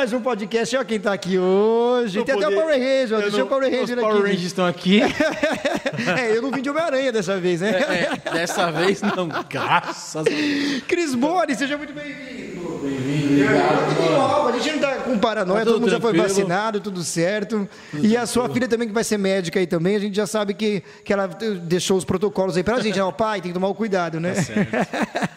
mais um podcast. Olha quem tá aqui hoje. Não Tem até o poder- Power Ranger. Deixa não- o Power Ranger Os aqui. Power Rangers estão aqui. é, eu não vim de Homem-Aranha dessa vez, né? É, dessa vez não, graças a Deus. Cris Boni, seja muito bem-vindo. Bem-vindo, obrigado. A gente não tá com paranoia, Tá todo tudo mundo já foi tranquilo. vacinado, tudo certo. e a sua filha também, que vai ser médica aí também, a gente já sabe que, que ela deixou os protocolos aí pra gente. Ó, pai, tem que tomar o cuidado, né?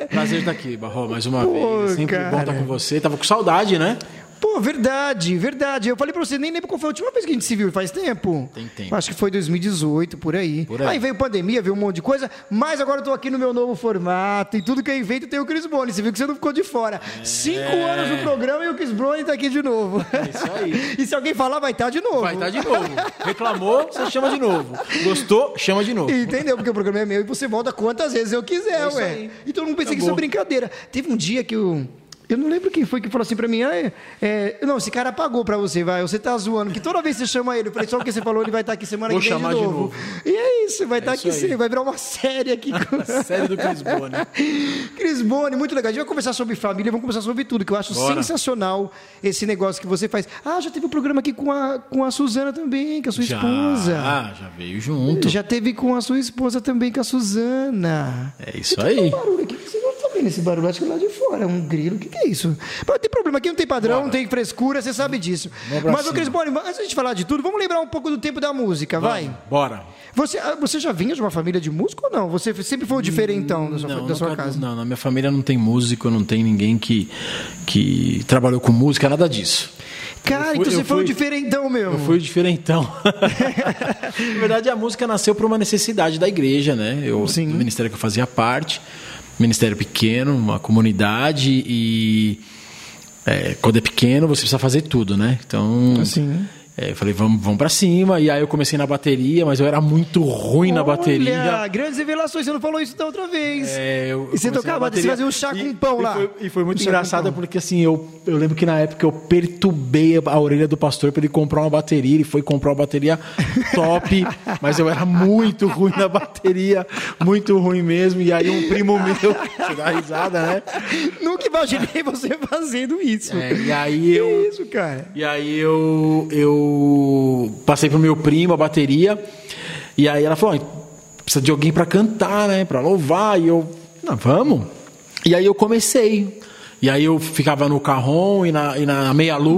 Prazer estar aqui, Barro, mais uma Pô, vez. É Sempre bom cara. estar com você. Tava com saudade, né? Pô, verdade, verdade. Eu falei pra você, nem lembro qual foi a última vez que a gente se viu, faz tempo? Tem tempo. Acho que foi 2018, por aí. Por aí. veio pandemia, veio um monte de coisa, mas agora eu tô aqui no meu novo formato e tudo que é evento tem o Chris Boni. Você viu que você não ficou de fora. Cinco anos no programa e o Chris Boni tá aqui de novo. É isso aí. e se alguém falar, vai estar de novo. Vai estar de novo. Reclamou, você chama de novo. Gostou, chama de novo. Entendeu? Porque o programa é meu e você volta quantas vezes eu quiser, É isso ué. aí. Então eu não pensei que Acabou. isso é brincadeira. Teve um dia que eu. Eu não lembro quem foi que falou assim pra mim, ah, é, é, não, esse cara pagou pra você, vai, você tá zoando, que toda vez que você chama ele, eu falei, só porque você falou, ele vai estar aqui semana Vou que vem de chamar de novo. novo. E é isso, vai estar isso aqui aí. sim, vai virar uma série aqui. com- Série do Chris Boni. Cris Boni, muito legal. A gente vai conversar sobre família, vamos conversar sobre tudo, que eu acho Bora. sensacional esse negócio que você faz. Ah, já teve um programa aqui com a, com a Suzana também, com a sua Já, esposa. ah, já veio junto. Já teve com a sua esposa também, com a Suzana. É isso um aí. barulho aqui, que você esse barulho? Acho que lá de fora é um grilo. O que, que é isso? Mas tem problema, aqui não tem padrão, não tem frescura, você sabe disso. Mas, ô. Cris Boni, antes de a gente falar de tudo, vamos lembrar um pouco do tempo da música, vai? Vamos, Bora. Você, ah, você já vinha de uma família de músico ou não? Você sempre foi o diferentão da sua, Não, da sua nunca- casa? não, na minha família não tem músico, não tem ninguém que, que trabalhou com música, nada disso. Cara, Eu fui- então você foi o fui- diferentão mesmo. Eu fui o diferentão. Na verdade, a música nasceu por uma necessidade da igreja, né? Eu, Sim. Do ministério que eu fazia parte, ministério pequeno, uma comunidade e é, quando é pequeno você precisa fazer tudo, né? Então, Assim. É, eu falei, vamos, vamos para cima. E aí eu comecei na bateria, mas eu era muito ruim na bateria. Olha, grandes revelações, você não falou isso da outra vez. É, eu- e você tocava, você fazia um chá E- com pão e lá. foi- E foi muito Um engraçado porque assim, eu, eu lembro que na época eu perturbei a orelha do pastor para ele comprar uma bateria. Ele foi comprar uma bateria top, mas eu era muito ruim na bateria, muito ruim mesmo. E aí um primo meu, você dá risada, né? Nunca imaginei você fazendo isso. É, e aí eu. Que isso, cara? E aí eu, eu passei pro meu primo a bateria. E aí ela falou: "Ó, precisa de alguém para cantar, né? Para louvar. E eu, não, vamos. E aí eu comecei. E aí eu ficava no carrom e na, e na meia-lua.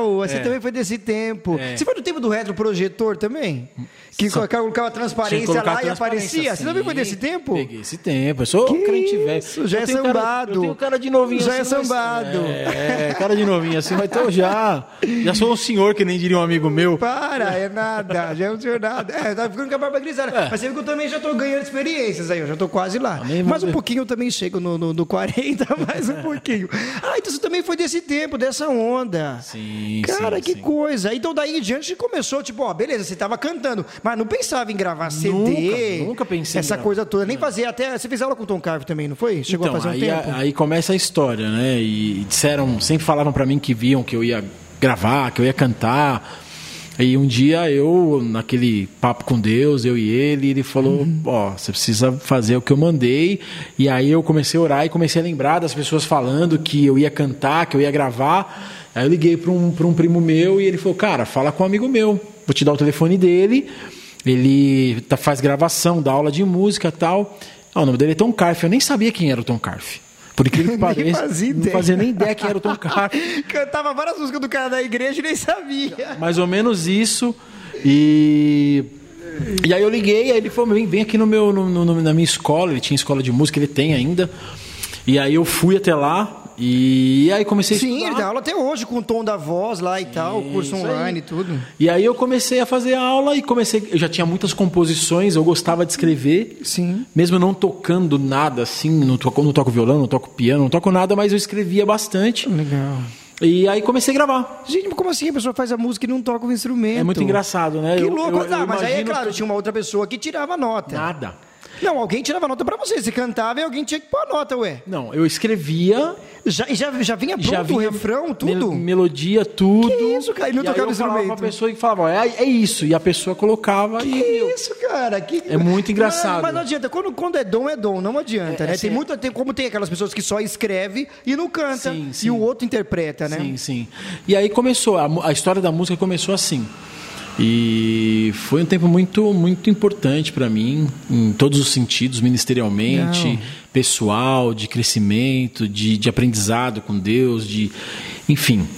Legal, você É. também foi desse tempo. É. Você foi do tempo do retroprojetor também? Que Só- colocava transparência lá e transparência, aparecia? Você também foi desse tempo? Peguei esse tempo. Eu sou Que crente velho. isso, já Eu é tenho cara- sambado. eu tenho cara de novinho Já é assim, mas- sambado. É, cara de novinho assim, mas então já. Já sou um senhor, que nem diria um amigo meu. Para, é nada, já é um senhor nada. É, tá ficando com a barba grisalha. É. Mas você viu que eu também já tô ganhando experiências aí, eu já tô quase lá. Vamos um pouquinho eu também chego no, no, no 40, mais um pouquinho. Ah, então você também foi desse tempo, dessa onda. Sim, Cara, sim, que sim. coisa. Então daí em diante começou, tipo, ó, beleza, você tava cantando, mas não pensava em gravar CD. Nunca, nunca pensei Essa coisa toda. Nem fazia até. Você fez aula com o Tom Carve também, não foi? Chegou então, a fazer um aí, tempo? aí começa a história, né? E disseram, sempre falavam pra mim que viam que eu ia gravar, que eu ia cantar. E um dia eu, naquele papo com Deus, eu e ele, ele falou: Uhum. Ó, você precisa fazer o que eu mandei. E aí eu comecei a orar e comecei a lembrar das pessoas falando que eu ia cantar, que eu ia gravar. Aí eu liguei para um, pra um primo meu e ele falou: Cara, fala com um amigo meu, vou te dar o telefone dele. Ele tá- faz gravação, dá aula de música e tal. Ah, o nome dele é Tom Carf. Eu nem sabia quem era o Tom Carf. Por incrível que pareça, fazia não fazia nem ideia quem era o Tom Carf. Cantava várias músicas do cara da igreja e nem sabia. Mais ou menos isso. E. E aí eu liguei, aí ele falou, vem, vem aqui no meu, no- no- na minha escola, ele tinha escola de música, ele tem ainda. E aí eu fui até lá e aí comecei a Sim, estudar. ele dá aula até hoje com o tom da voz lá e tal, curso online e tudo. E aí eu comecei a fazer aula e comecei. Eu já tinha muitas composições, eu gostava de escrever. Sim. Mesmo não tocando nada assim, não toco, não toco violão, não toco piano, não toco nada, mas eu escrevia bastante. Legal. E aí comecei a gravar. Gente, mas como assim a pessoa faz a música e não toca o instrumento? É muito engraçado, né? Que Eu- louco. eu- eu mas aí é claro, que- tinha uma outra pessoa que tirava nota. Nada. Não, alguém tirava nota pra você. Você cantava e alguém tinha que pôr a nota, ué. Não, eu escrevia, Já, e já, já vinha pronto já vinha o refrão, tudo? mel- melodia, tudo. Que isso, cara? E não aí tocava eu falava instrumento? pra pessoa e falava, é, é isso. E a pessoa colocava e... Que eu- isso, cara? Que... É muito engraçado. Mas, mas não adianta. Quando, quando é dom, é dom. Não adianta, É, né? assim, tem muita, tem, como tem aquelas pessoas que só escreve e não canta. Sim, sim. E o outro interpreta, né? Sim, sim. E aí começou, a, a história da música começou assim. E foi um tempo muito, muito importante para mim, em todos os sentidos, ministerialmente, Legal. pessoal, de crescimento, de, de aprendizado com Deus, de. Enfim.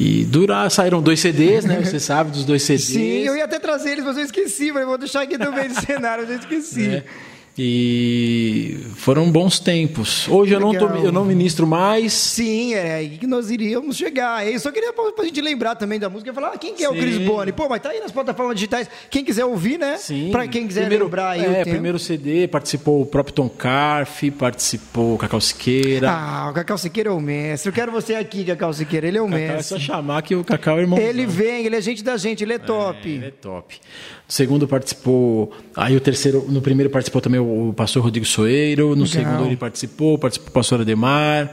E durar, saíram dois CDs, né? Você sabe dos dois CDs. Sim, eu ia até trazer eles, mas eu esqueci. Mas eu vou deixar aqui também no cenário, eu esqueci. né? E foram bons tempos. Hoje eu não, tô, eu não ministro mais. Sim, é aí que nós iríamos chegar. Eu só queria pra, pra gente lembrar também da música e falar ah, quem que é o Sim. Chris Boni. Pô, mas tá aí nas plataformas digitais. Quem quiser ouvir, né? Sim. Pra quem quiser primeiro, lembrar aí é, o primeiro CD participou o próprio Tom Carf, participou o Cacau Siqueira. Ah, o Cacau Siqueira é o mestre. Eu quero você aqui, Cacau Siqueira. Ele é o é mestre. só chamar que o Cacau é irmão. Ele vem, ele é gente da gente, ele é top. Ele é top. Segundo participou. Aí o terceiro, no primeiro participou também o pastor Rodrigo Soeiro. No segundo ele participou, participou o pastor Ademar.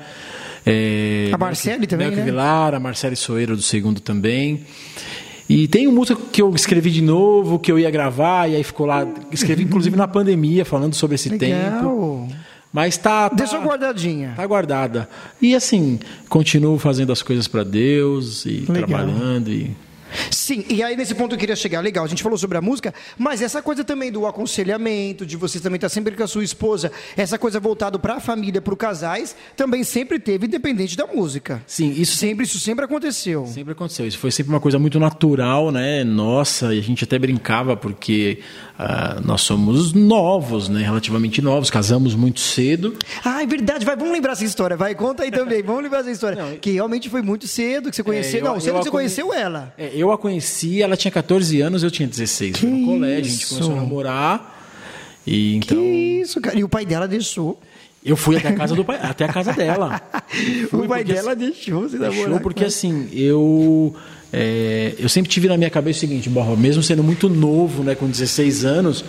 é, A Marcele também, Melque né? Vilar, a Marcele Soeiro do segundo também. E tem um música que eu escrevi de novo, que eu ia gravar, e aí ficou lá. Escrevi inclusive na pandemia, falando sobre esse tempo. Legal. Mas tá. tá Deixa guardadinha. Tá guardada. E assim, continuo fazendo as coisas para Deus e Legal. trabalhando e Sim, e aí nesse ponto eu queria chegar. Legal, a gente falou sobre a música, mas essa coisa também do aconselhamento, de você também estar sempre com a sua esposa, essa coisa voltada para a família, para os casais, também sempre teve, independente da música. Sim, isso Sempre, isso sempre aconteceu. Sempre aconteceu. Isso foi sempre uma coisa muito natural, né? Nossa, e a gente até brincava porque ah, nós somos novos, né? Relativamente novos, casamos muito cedo. Ah, é verdade, vai, vamos lembrar essa história, vai, conta aí também, vamos lembrar essa história. Não, que realmente foi muito cedo que você conheceu. eu- não, cedo eu que você conheceu ela. É, eu a conheci, ela tinha 14 anos, eu tinha 16. Foi Que no colégio, a gente isso? começou a namorar. E então Que isso, cara. E o pai dela deixou. eu fui até a casa do pai, até a casa dela. o pai porque dela deixou você namorar. Com porque assim, eu é, eu sempre tive na minha cabeça o seguinte, Borra, mesmo sendo muito novo, né, com 16 anos,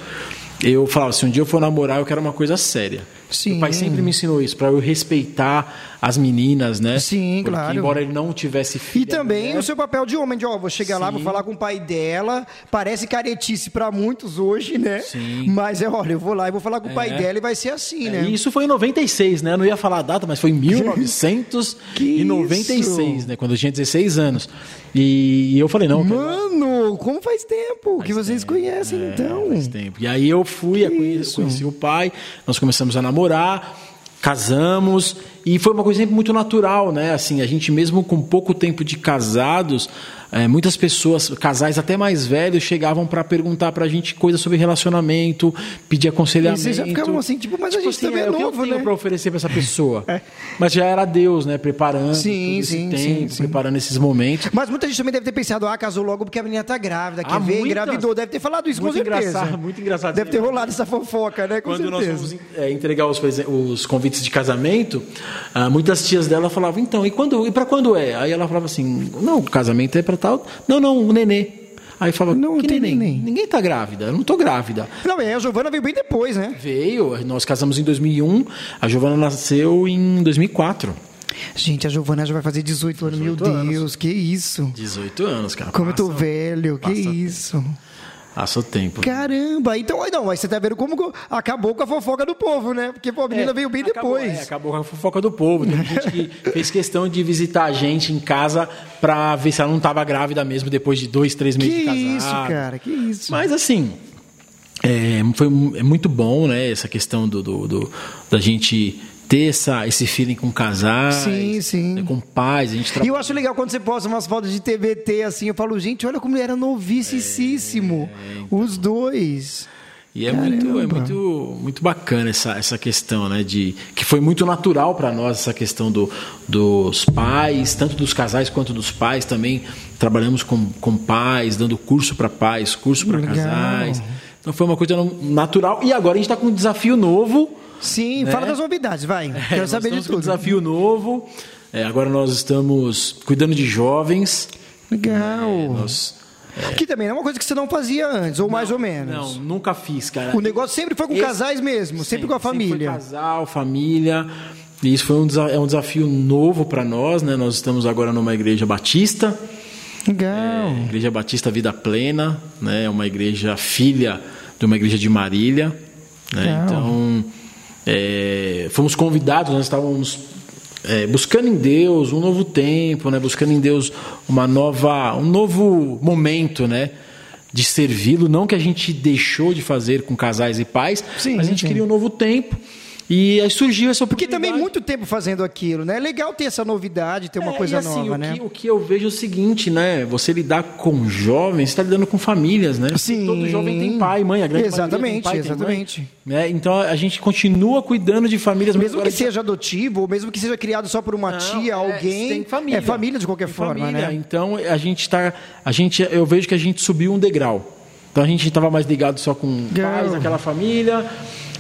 eu falava, se um dia eu for namorar, eu quero uma coisa séria. Sim. Meu pai sempre me ensinou isso, para eu respeitar as meninas, né? Sim, Porque, claro. embora ele não tivesse filho. E também o seu papel de homem, de ó, vou chegar lá, vou falar com o pai dela. Parece caretice pra muitos hoje, né? Sim. Mas é, olha, eu vou lá e vou falar com o pai É. dela e vai ser assim, né? E isso foi em 96, né? Eu não ia falar a data, mas foi em 1996, né? Quando eu tinha 16 anos. E eu falei, não, eu como faz tempo que vocês conhecem, então? É, Faz tempo. E aí eu fui, eu conheci, conheci o pai, nós começamos a namorar, casamos, e foi uma coisa sempre muito natural, né? Assim, a gente mesmo com pouco tempo de casados, eh, muitas pessoas, casais até mais velhos, chegavam para perguntar pra gente coisas sobre relacionamento, pedir aconselhamento. E vocês já ficavam assim, tipo, mas a gente também é o que novo, eu tenho né? pra oferecer pra essa pessoa? Mas já era Deus, né? Preparando Sim, sim, tempo, sim, sim. preparando esses momentos. Mas muita gente também deve ter pensado, ah, casou logo porque a menina tá grávida, quer Ah, ver, muitas. engravidou. Deve ter falado isso, Muito com certeza. engraçado, muito engraçado. Deve ter rolado essa fofoca, né? Com Quando nós certeza. fomos é, entregar os, os convites de casamento, ah, muitas tias dela falavam, então, e quando e para quando é? Aí ela falava assim, não, o casamento é para tal. Não, não, o nenê. Aí falava, Não, que neném? neném. Ninguém tá grávida, eu não tô grávida. Não, é, a Giovana veio bem depois, né? Veio, nós casamos em 2001, a Giovana nasceu em 2004. Gente, a Giovana já vai fazer 18 anos. Meu 18 anos. Deus, que isso. 18 anos, cara. Como eu tô Passa- velho, que passa tempo. Passa o tempo. Caramba, então, aí não, aí você tá vendo como que acabou com a fofoca do povo, né? Porque pô, a menina É, veio bem acabou, depois. é, acabou com a fofoca do povo. Tem gente que fez questão de visitar a gente em casa pra ver se ela não estava grávida mesmo depois de dois, três que meses de casado. isso, cara, que isso. Mas assim, é, foi, é muito bom, né? Essa questão do, do, do- da gente ter essa, esse feeling com casais, Sim, sim. né, com pais. A gente E eu acho legal quando você posta umas fotos de TBT assim, eu falo, gente, olha como ele era novicíssimo. Os dois. E é muito, é muito, muito bacana essa, essa questão, né? De, que foi muito natural para nós essa questão do, dos pais, tanto dos casais quanto dos pais também. Trabalhamos com, com pais, dando curso para pais, curso para casais. Então foi uma coisa natural. E agora a gente está com um desafio novo. Sim, Né? fala das novidades, vai. Quero Nós saber de com um tudo. desafio novo. É, agora nós estamos cuidando de jovens. Legal. É, nós Que também é uma coisa que você não fazia antes, ou mais ou menos. Não, nunca fiz, cara. O negócio sempre foi com Esse- casais mesmo, sempre, com a Sempre família. casal, família. E isso foi um, é um desafio novo para nós, né? Nós estamos agora numa igreja batista, Legal. é, Igreja Batista Vida Plena, né? É uma igreja filha de uma igreja de Marília, né? Então, é, fomos convidados, nós estávamos é, buscando em Deus um novo tempo, né? Buscando em Deus uma nova, um novo momento, né? De servi-lo, não que a gente deixou de fazer com casais e pais, Sim, mas a gente sim. queria um novo tempo. E aí surgiu essa Porque também muito tempo fazendo aquilo, né? É legal ter essa novidade, ter uma É, coisa e assim, nova, o né? Que, o que eu vejo é o seguinte, né? Você lidar com jovens, você está lidando com famílias, né? Sim. Todo jovem tem pai, mãe, a grande Exatamente, pai, tem mãe, exatamente. né? Então a gente continua cuidando de famílias. Mesmo que seja adotivo, ou mesmo que seja criado só por uma Não, tia, é, alguém. tem família. É família de qualquer Tem forma, família. né? Então a gente tá, a gente, eu vejo que a gente subiu um degrau. Então a gente estava mais ligado só com Legal. pais, aquela família,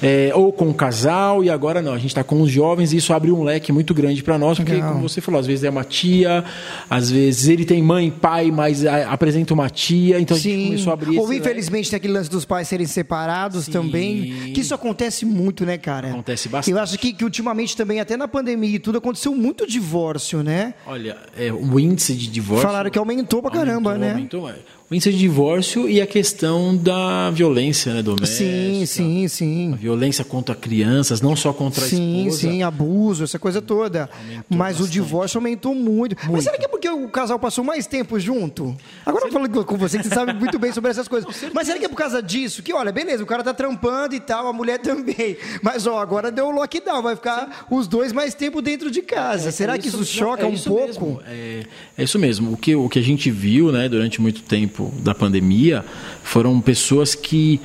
é, ou com o casal, e agora não, a gente está com os jovens e isso abriu um leque muito grande para nós, porque Legal. como você falou, às vezes é uma tia, às vezes ele tem mãe, pai, mas a- apresenta uma tia, então a gente Sim. começou a abrir Ou esse leque. infelizmente tem aquele lance dos pais serem separados Sim. também. Que isso acontece muito, né, cara? Acontece bastante. Eu acho que, que ultimamente também, até na pandemia e tudo, aconteceu muito divórcio, né? Olha, é, o índice de divórcio. Falaram que aumentou pra caramba, aumentou, né? Aumentou, é. O índice de divórcio e a questão da violência né, doméstica. Sim, sim, A sim. violência contra crianças, não só contra a Sim, esposa. sim, abuso, essa coisa toda. Mas o bastante. divórcio aumentou muito. Mas será que é porque o casal passou mais tempo junto? Agora eu falando com você, que você sabe muito bem sobre essas coisas. Mas será que é por causa disso? Que, olha, beleza, o cara tá trampando e tal, a mulher também. Mas, ó, agora deu o lockdown, vai ficar os dois mais tempo dentro de casa. será que isso, choca é um isso pouco? É, é isso mesmo. O que, o que a gente viu né, durante muito tempo da pandemia foram pessoas que,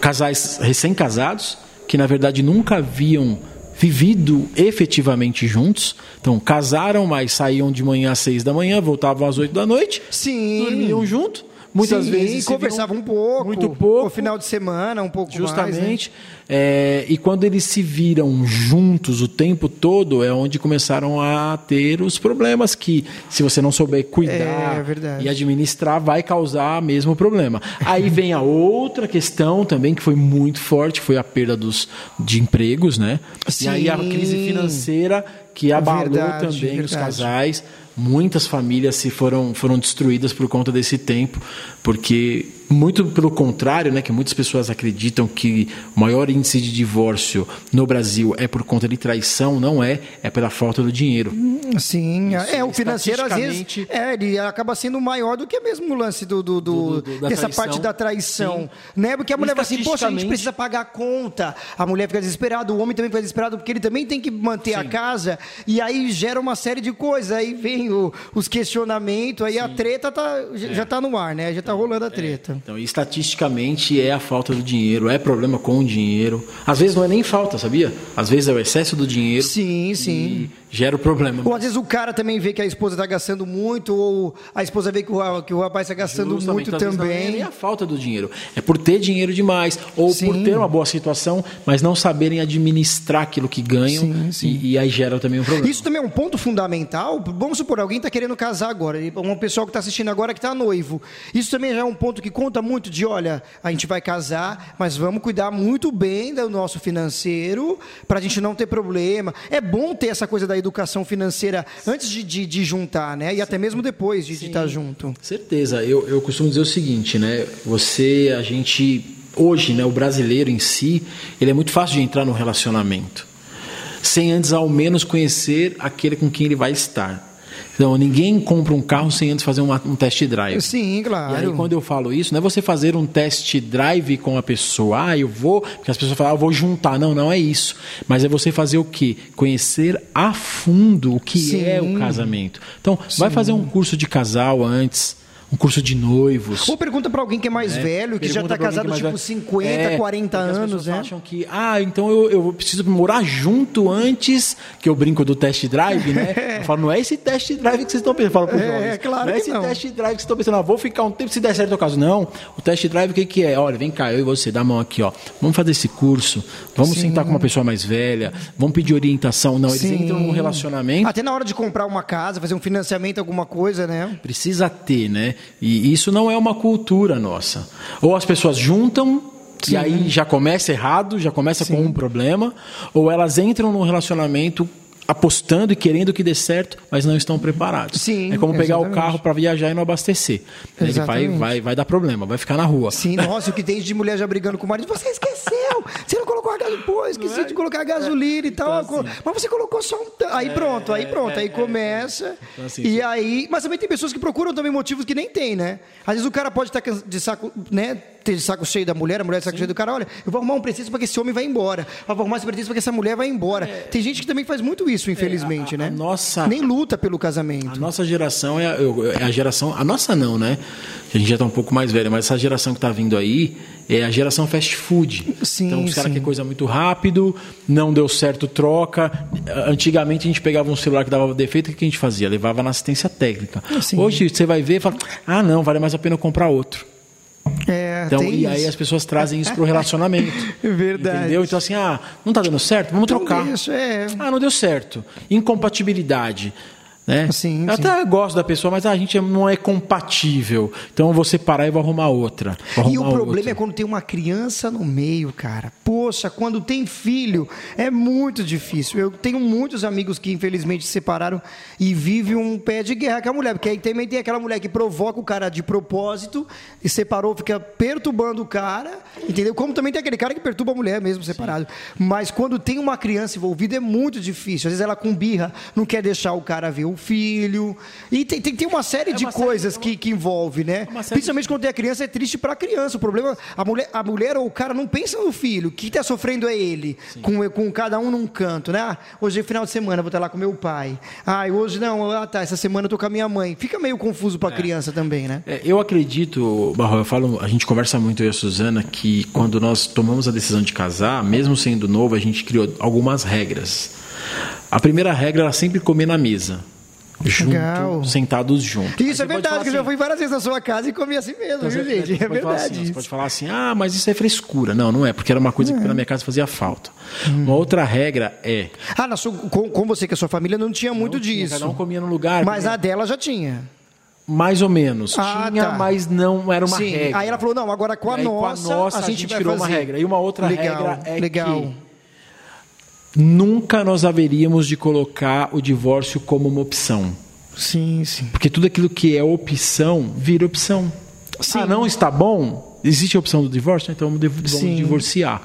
casais recém-casados, que na verdade nunca haviam vivido efetivamente juntos. Então, casaram, mas saíam de manhã às seis da manhã, voltavam às oito da noite, Sim. dormiam junto. Muitas Sim, vezes conversavam viam um pouco. Muito pouco. O final de semana, um pouco mais. né? Justamente. É, e quando eles se viram juntos o tempo todo, é onde começaram a ter os problemas que, se você não souber cuidar É, verdade. e administrar, vai causar mesmo problema. Aí vem a outra questão também, que foi muito forte, foi a perda dos, de empregos, né? E aí a Sim. crise financeira que abalou Verdade, também os verdade. casais. Muitas famílias se foram, foram destruídas por conta desse tempo, porque muito pelo contrário, né, que muitas pessoas acreditam que o maior índice de divórcio no Brasil é por conta de traição, não é, é pela falta do dinheiro. Sim, é, o financeiro às vezes é, ele acaba sendo maior do que mesmo o lance do, do, do- Do- do- da dessa traição. parte da traição, Sim. né? Porque a mulher fala assim, poxa, a gente precisa pagar a conta, a mulher fica desesperada, o homem também fica desesperado porque ele também tem que manter a casa e aí gera uma série de coisas, aí vem o- os questionamentos, aí a treta tá, já- já tá no ar, né? Já tá rolando a treta. Então, estatisticamente é a falta do dinheiro, é problema com o dinheiro. Às vezes não é nem falta, sabia? Às vezes é o excesso do dinheiro Sim, sim. e gera o problema. Ou às vezes o cara também vê que a esposa está gastando muito, ou a esposa vê que o, que o rapaz está gastando Justamente, muito vezes não é também. a falta do dinheiro. É por ter dinheiro demais, ou Sim. por ter uma boa situação, mas não saberem administrar aquilo que ganham. Sim, sim. E, e aí gera também um problema. Isso também é um ponto fundamental. Vamos supor, alguém está querendo casar agora, um pessoal que está assistindo agora que está noivo. Isso também já é um ponto que conta muito de, olha, a gente vai casar, mas vamos cuidar muito bem do nosso financeiro para a gente não ter problema. É bom ter essa coisa da educação financeira antes de, de, de juntar, né? E até mesmo depois de estar junto. Certeza. Eu, eu costumo dizer o seguinte, né? Você, a gente, hoje, né, o brasileiro em si, ele é muito fácil de entrar no relacionamento, sem antes ao menos conhecer aquele com quem ele vai estar. Então, ninguém compra um carro sem antes fazer uma- um test drive. Sim, claro. E aí, quando eu falo isso, não é você fazer um test drive com a pessoa, ah, eu vou, porque as pessoas falam, ah, eu vou juntar. Não, não é isso. Mas é você fazer o quê? Conhecer a fundo o que Sim. é o casamento. Então, vai fazer um curso de casal antes, um curso de noivos. Ou pergunta para alguém que é mais velho, que já está alguém casado é tipo mais velho. 50, É, 40 porque as anos, né? acham que, ah, então eu, eu preciso morar junto antes, que eu brinco do test drive, né? Eu falo, não é esse test drive que vocês estão pensando. Falo pros É, jovens. claro não é esse não. test drive que vocês estão pensando, ah, vou ficar um tempo, se der certo o caso. Não, o test drive o que, que é? Olha, vem cá, eu e você, dá a mão aqui, ó. Vamos fazer esse curso, vamos sentar com uma pessoa mais velha, vamos pedir orientação. Não, eles Sim. entram num relacionamento. Até na hora de comprar uma casa, fazer um financiamento, alguma coisa, né? Precisa ter, né? E isso não é uma cultura nossa. Ou as pessoas juntam Sim. e aí já começa errado, já começa Sim. com um problema, ou elas entram num relacionamento apostando e querendo que dê certo, mas não estão preparados. Sim, é como pegar o carro para viajar e não abastecer. Ele vai, vai, vai dar problema, vai ficar na rua. Sim, nossa, o que tem de mulher já brigando com o marido, você esqueceu! Você não colocou a gasolina, pô, esqueci é? de colocar a gasolina é. e tal. Então, assim, mas você colocou só um. Aí pronto, aí pronto, aí começa. Então, assim, e aí. Mas também tem pessoas que procuram também motivos que nem tem, né? Às vezes o cara pode estar de saco, né? De saco cheio da mulher, a mulher de saco Sim. cheio do cara, olha, eu vou arrumar um pretexto para que esse homem vá embora. Eu vou arrumar esse pretexto para que essa mulher vá embora. É. Tem gente que também faz muito isso, infelizmente, é, a, a, né? A nossa, Nem luta pelo casamento. A nossa geração é a, é a geração. A nossa não, né? A gente já está um pouco mais velho, mas essa geração que está vindo aí é a geração fast food. Sim, então os caras querem coisa muito rápido, não deu certo, troca. Antigamente a gente pegava um celular que dava defeito, o que a gente fazia? Levava na assistência técnica. Sim. Hoje você vai ver e fala: ah, não, vale mais a pena comprar outro. É, então, e isso. aí as pessoas trazem isso para o relacionamento. Verdade. Entendeu? Então, assim, ah, não está dando certo? Vamos então, trocar. Isso, é. Ah, não deu certo. Incompatibilidade. Né? Sim, eu sim. até gosto da pessoa, mas a gente não é compatível. Então eu vou separar e vou arrumar outra. Vou arrumar e o problema outra. é quando tem uma criança no meio, cara. Poxa, quando tem filho, é muito difícil. Eu tenho muitos amigos que infelizmente se separaram e vivem um pé de guerra com a mulher. Porque aí também tem aquela mulher que provoca o cara de propósito e separou, fica perturbando o cara, entendeu? Como também tem aquele cara que perturba a mulher mesmo separado. Sim. Mas quando tem uma criança envolvida é muito difícil. Às vezes ela com birra não quer deixar o cara ver filho. E tem, tem, tem uma série é de coisas série, que, que envolve, né? Principalmente de... quando tem a criança, é triste para a criança. O problema, a mulher, a mulher ou o cara não pensa no filho. O que está sofrendo é ele, com, com cada um num canto, né? Ah, hoje é final de semana, vou estar lá com meu pai. Ah, hoje não, ah, tá, essa semana eu tô com a minha mãe. Fica meio confuso para a é. criança também, né? É, eu acredito, Barro, eu falo, a gente conversa muito eu e a Suzana que quando nós tomamos a decisão de casar, mesmo sendo novo, a gente criou algumas regras. A primeira regra era sempre comer na mesa junto, Legal. sentados juntos. Isso é verdade, que assim, eu já fui várias vezes na sua casa e comi assim mesmo, então, viu, gente? É verdade. Assim, você pode falar assim, ah, mas isso é frescura. Não, não é, porque era uma coisa que na minha casa fazia falta. Hum. Uma outra regra é. Ah, na sua, com, com você, que a sua família não tinha muito não disso. Tinha, cada um comia no lugar. Mas comia... a dela já tinha. Mais ou menos. Ah, tinha, tá. mas não era uma Sim. regra. Aí ela falou, não, agora com a, nossa, com a nossa, a gente, a gente tirou fazer. uma regra. E uma outra legal, regra é legal. que nunca nós haveríamos de colocar o divórcio como uma opção. Sim, sim. Porque tudo aquilo que é opção vira opção. Sim. Ah, não está bom? Existe a opção do divórcio? Então vamos sim. divorciar.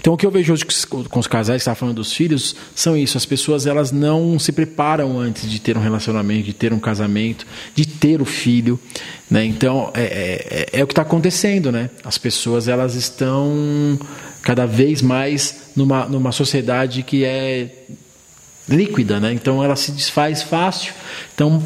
Então o que eu vejo hoje com os casais que está falando dos filhos são isso. As pessoas elas não se preparam antes de ter um relacionamento, de ter um casamento, de ter o filho. Né? Então é, é, é, é o que está acontecendo, né? As pessoas elas estão cada vez mais numa, numa sociedade que é líquida, né? Então ela se desfaz fácil. Então,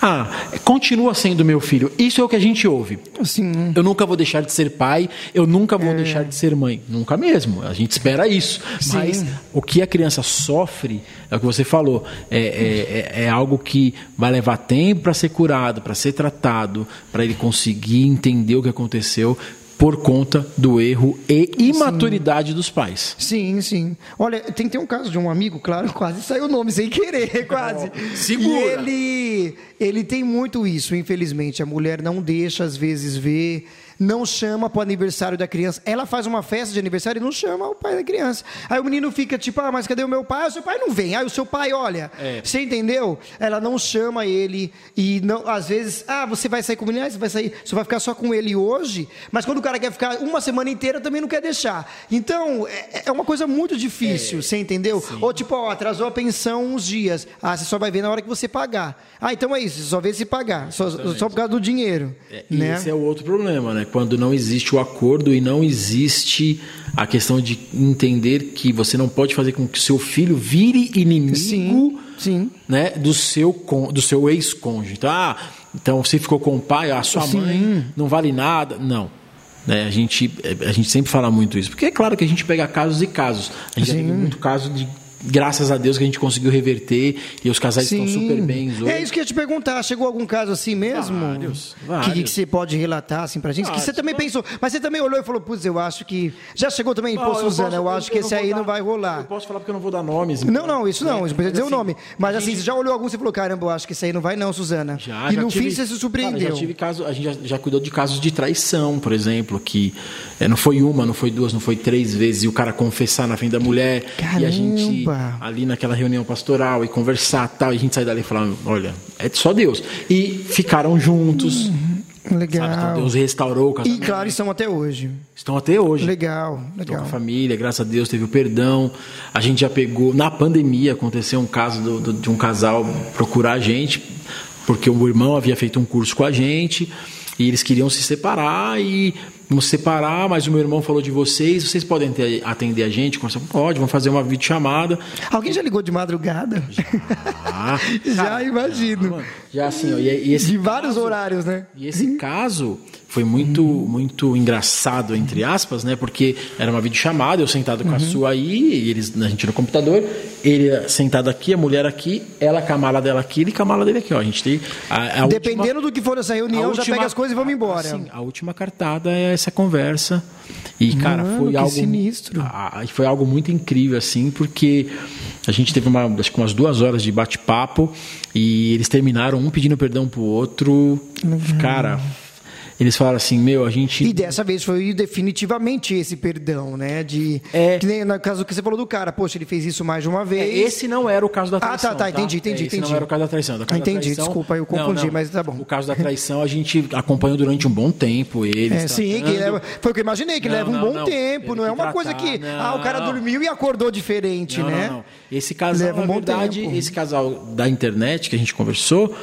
ah, continua sendo meu filho. Isso é o que a gente ouve. Sim. Eu nunca vou deixar de ser pai, eu nunca vou é. deixar de ser mãe. Nunca mesmo. A gente espera isso. Sim. Mas o que a criança sofre, é o que você falou, é, é, é, é algo que vai levar tempo para ser curado, para ser tratado, para ele conseguir entender o que aconteceu por conta do erro e imaturidade sim. dos pais. Sim, sim. Olha, tem um caso de um amigo, claro, quase saiu o nome sem querer, quase. Segura. E ele, ele tem muito isso, infelizmente. A mulher não deixa, às vezes, ver não chama para o aniversário da criança. Ela faz uma festa de aniversário e não chama o pai da criança. Aí o menino fica tipo, ah, mas cadê o meu pai? Ah, o seu pai não vem. Aí o seu pai, olha, é. você entendeu? Ela não chama ele e não, às vezes, ah, você vai sair com o menino, ah, você vai sair, você vai ficar só com ele hoje, mas quando o cara quer ficar uma semana inteira também não quer deixar. Então, é, é uma coisa muito difícil, é. você entendeu? Sim. Ou tipo, ó, atrasou a pensão uns dias. Ah, você só vai ver na hora que você pagar. Ah, então é isso, você só vê se pagar, só, só por causa do dinheiro. É, né? Esse é o outro problema, né? Quando não existe o acordo e não existe a questão de entender que você não pode fazer com que seu filho vire inimigo sim, sim. Né, do seu, do seu ex-cônjuge. Então, ah, então você ficou com o pai, a sua sim. mãe não vale nada. Não. Né, a, gente, a gente sempre fala muito isso. Porque é claro que a gente pega casos e casos. A gente tem muito caso de graças a Deus que a gente conseguiu reverter e os casais Sim. estão super bem hoje. É isso que eu ia te perguntar. Chegou algum caso assim mesmo? Vários, Que, vários. que você pode relatar assim pra gente? Que você Vários. também pensou, mas você também olhou e falou, putz, eu acho que. Já chegou também, pô, Não, Suzana, eu, acho que esse aí dar- não vai Eu rolar. posso falar porque eu não vou dar nomes. Não, não, isso não, isso precisa dizer o assim, nome. Mas a assim, gente- você já olhou algum e falou, caramba, eu acho que isso aí não vai não, Suzana. Já, e já no tive- fim você se Cara, surpreendeu. já tive caso, a gente já, já cuidou de casos de traição, por exemplo, que é, não foi uma, não foi duas, não foi três vezes, e o cara confessar na frente da mulher, e a gente Caramba! ali naquela reunião pastoral e conversar tal, e a gente sair dali e falar, olha, é só Deus. E ficaram juntos, Legal. sabe? Então Deus restaurou o E casamento. claro, estão até hoje. Estão até hoje. Legal, com legal. a família, graças a Deus teve o perdão. A gente já pegou. Na pandemia aconteceu um caso do- do- de um casal procurar a gente, porque o irmão havia feito um curso com a gente e eles queriam se separar e vamos se separar, mas o meu irmão falou de vocês, vocês podem ter- atender a gente? Conversar, Pode, vamos fazer uma videochamada. Alguém já ligou de madrugada? Ah, já imagino. Já assim, ó, e, e esse De vários caso- horários, né? E esse caso foi muito muito engraçado, entre aspas, né? Porque era uma videochamada, eu sentado com a sua aí, eles, a gente no computador, ele sentado aqui, a mulher aqui, ela com a mala dela aqui, ele com a mala dele aqui, ó. A gente tem. A, a Dependendo última- do que for essa reunião, a já última- pega as coisas e vamos embora. Assim, a última cartada é essa conversa. E, cara, Mano, foi algo. sinistro. a- a- foi algo muito incrível, assim, porque a gente teve uma, acho que umas duas horas de bate-papo e eles terminaram um pedindo perdão pro outro. Cara, eles falaram assim: Meu, a gente. E dessa vez foi definitivamente esse perdão, né? De. É. Que nem no caso que você falou do cara, poxa, ele fez isso mais de uma É, vez. esse não era o caso da Ah, tá, traição. tá, entendi, entendi, É, esse entendi. não era o caso da traição. Do caso Entendi, traição- desculpa, eu confundi, mas tá bom. O caso da traição a gente acompanhou durante um bom tempo eles. É, sim, leva, foi o que eu imaginei, que Não, leva um não, bom não. tempo, não é uma coisa que. tratar, Ah, o cara não. dormiu e acordou diferente, Não, né? não, não. Esse casal, Leva um na bom verdade, tempo. esse casal da internet que a gente conversou,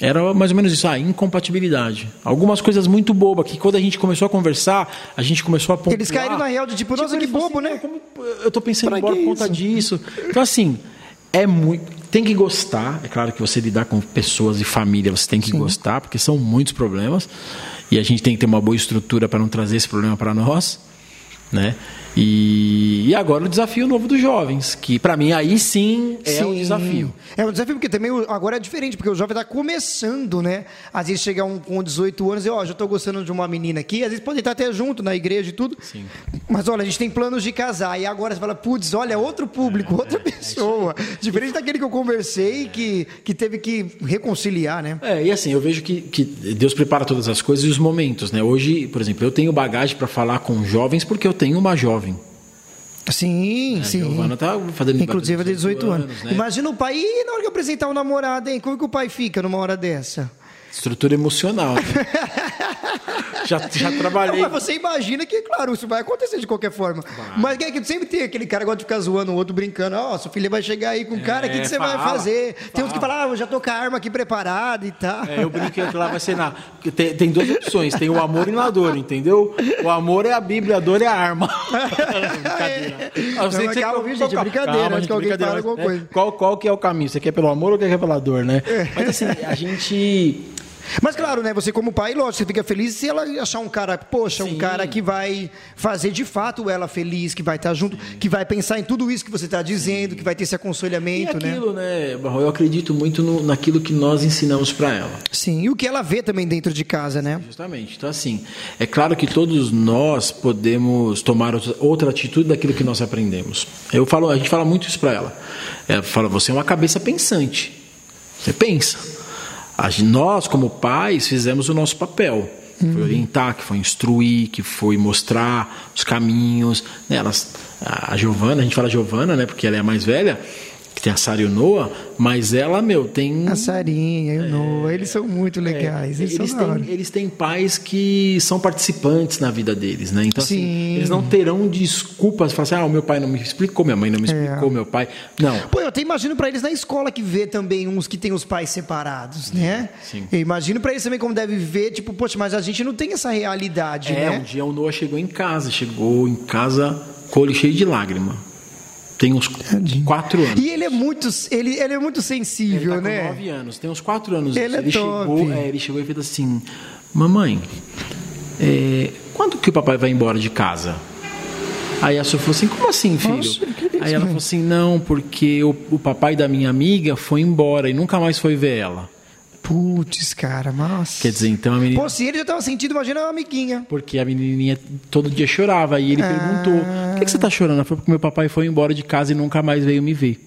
era mais ou menos isso, a incompatibilidade. Algumas coisas muito bobas, que quando a gente começou a conversar, a gente começou a pontuar. Eles caíram na real de tipo, nossa, que ele falou bobo, assim, né? "Como eu tô pensando Pra embora que por conta isso?" disso. Então, assim, é muito. Tem que gostar. É claro que você lidar com pessoas e família, você tem que gostar, porque são muitos problemas. E a gente tem que ter uma boa estrutura para não trazer esse problema para nós. Né? E, e agora o desafio novo dos jovens, que para mim aí sim é um Sim. desafio. É um desafio, porque também agora é diferente, porque o jovem está começando, né? Às vezes chega um com 18 anos e, ó, já estou gostando de uma menina aqui, às vezes pode estar até junto na igreja e tudo. Sim. Mas olha, a gente tem planos de casar, e agora você fala, putz, olha, outro público, outra pessoa. Diferente daquele que eu conversei, que, que teve que reconciliar, né? É, e assim, eu vejo que, que Deus prepara todas as coisas e os momentos, né? Hoje, por exemplo, eu tenho bagagem para falar com jovens porque eu tenho uma jovem. Sim, A sim. Giovana tá fazendo Inclusive é de 18 anos. né? Imagina o pai, e na hora que eu apresentar o namorado, hein? Como que o pai fica numa hora dessa? Estrutura emocional. né? já, já trabalhei. Não, mas você imagina que, claro, isso vai acontecer de qualquer forma. Mas é que sempre tem aquele cara que gosta de ficar zoando o outro, brincando. Ó, sua filha vai chegar aí com o cara, o que, que você vai É, fala, fazer? Tem uns que fala. falam, ah, eu já tô com a arma aqui preparada e tal. É, eu brinquei que lá vai ser na. Tem, tem duas opções: tem o amor e na dor, entendeu? O amor é a Bíblia, a dor é a arma. brincadeira. Sei Não, você- calma, viu, gente? É brincadeira, calma, acho que alguém brincadeira, fala alguma mas, é, coisa. Qual, qual que é o caminho? Você quer pelo amor ou quer pela dor, né? Mas assim, a gente. Mas claro, né? Você como pai, lógico, você fica feliz se ela achar um cara, poxa, um Sim. cara que vai fazer de fato ela feliz, que vai estar junto, que vai pensar em tudo isso que você está dizendo, que vai ter esse E aconselhamento, né? aquilo, né, Barro? Eu acredito muito no- naquilo que nós ensinamos para ela. Sim, e o que ela vê também dentro de casa, né? Justamente. Então, assim, é claro que todos nós podemos tomar outra- outra atitude daquilo que nós aprendemos. Eu falo, a gente fala muito isso para ela. Ela fala, você é uma cabeça pensante. Você pensa. Nós, como pais, fizemos o nosso papel. Foi orientar, que foi instruir, que foi mostrar os caminhos. né? Elas, a Giovana, a gente fala Giovana, né? Porque ela é a mais velha, que tem a Sara e o Noah, mas ela, meu, tem. A Sarinha e o Noah, eles são muito legais. eles, É, Eles hora. têm, eles têm pais que são participantes na vida deles, né? Então, assim, Sim. eles não terão desculpas falar assim, ah, o meu pai não me explicou, minha mãe não me explicou, meu pai. Não. Pô, eu até imagino pra eles na escola que vê também uns que tem os pais separados, né? Sim. Eu imagino pra eles também como deve ver, tipo, poxa, mas a gente não tem essa realidade, É, né? um dia o Noah chegou em casa, chegou em casa com o olho cheio de lágrima. Tem uns quatro anos. E ele é muito, ele, ele é muito Ele sensível, tá com né? nove anos, tem uns quatro anos. Ele é top. chegou, é, ele chegou e fez assim, mamãe, é, quando que o papai vai embora de casa? Aí a Su falou assim: como assim, filho? Nossa, isso, Aí ela mãe? falou assim: não, porque o, o papai da minha amiga foi embora e nunca mais foi ver ela. Putz, cara, nossa. Quer dizer, então a menina. Pô, se ele já tava sentindo, imagina uma amiguinha. Porque a menininha todo dia chorava. E ele Ah. perguntou: Por que, que você tá chorando? Ela falou: Porque meu papai foi embora de casa e nunca mais veio me ver.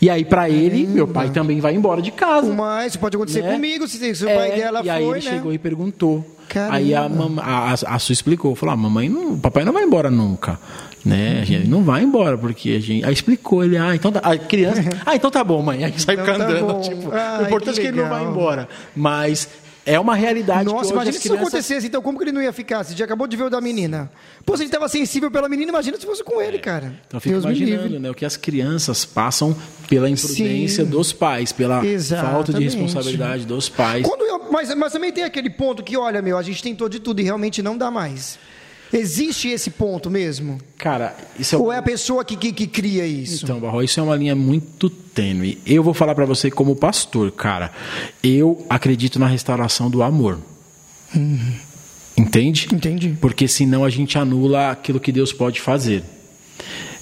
E aí, pra ele, meu pai também vai embora de casa. Mas isso pode acontecer Né? comigo, se, se o É, pai dela e aí foi, ele né? chegou e perguntou. Caramba. Aí a, mam- a, a, a Su explicou, falou: ah, mamãe, não, o papai não vai embora nunca. Né? A gente não vai embora, porque a gente. Aí explicou ele, ah, então tá. A criança. Ah, então tá bom, mãe. Aí sai Então tá andando. bom. tipo, Ai, o importante é que ele não vai embora. Mas é uma realidade que Nossa, imagina se isso crianças... acontecesse, então como que ele não ia ficar? Se já acabou de ver o da menina. Pô, se ele tava sensível pela menina, imagina se fosse com ele, cara. Então eu fico Deus imaginando né, o que as crianças passam pela imprudência Sim. dos pais, pela falta de Exatamente. responsabilidade dos pais. Quando eu- mas, mas também tem aquele ponto que, olha, meu, a gente tentou de tudo e realmente não dá mais. Existe esse ponto mesmo? Cara, isso é Ou é a pessoa que, que, que cria isso? Então, Barro, isso é uma linha muito tênue. Eu vou falar pra você como pastor, cara. Eu acredito na restauração do amor. Entende? Entendi. Porque senão a gente anula aquilo que Deus pode fazer.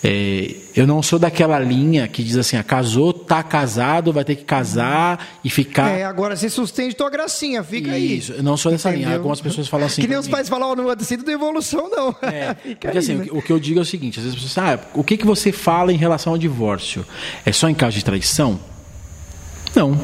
É, eu não sou daquela linha que diz assim, ah, casou, tá casado, vai ter que casar e ficar. É, agora você sustente tua gracinha, fica aí. Isso, eu não sou dessa linha. Entendeu? Algumas pessoas falam assim. Que nem os mim. pais falam, não antecede da evolução, não. É, porque aí, assim, né? o que- o que eu digo é o seguinte: às vezes as pessoas ah, o que, que você fala em relação ao divórcio? É só em caso de traição? Não.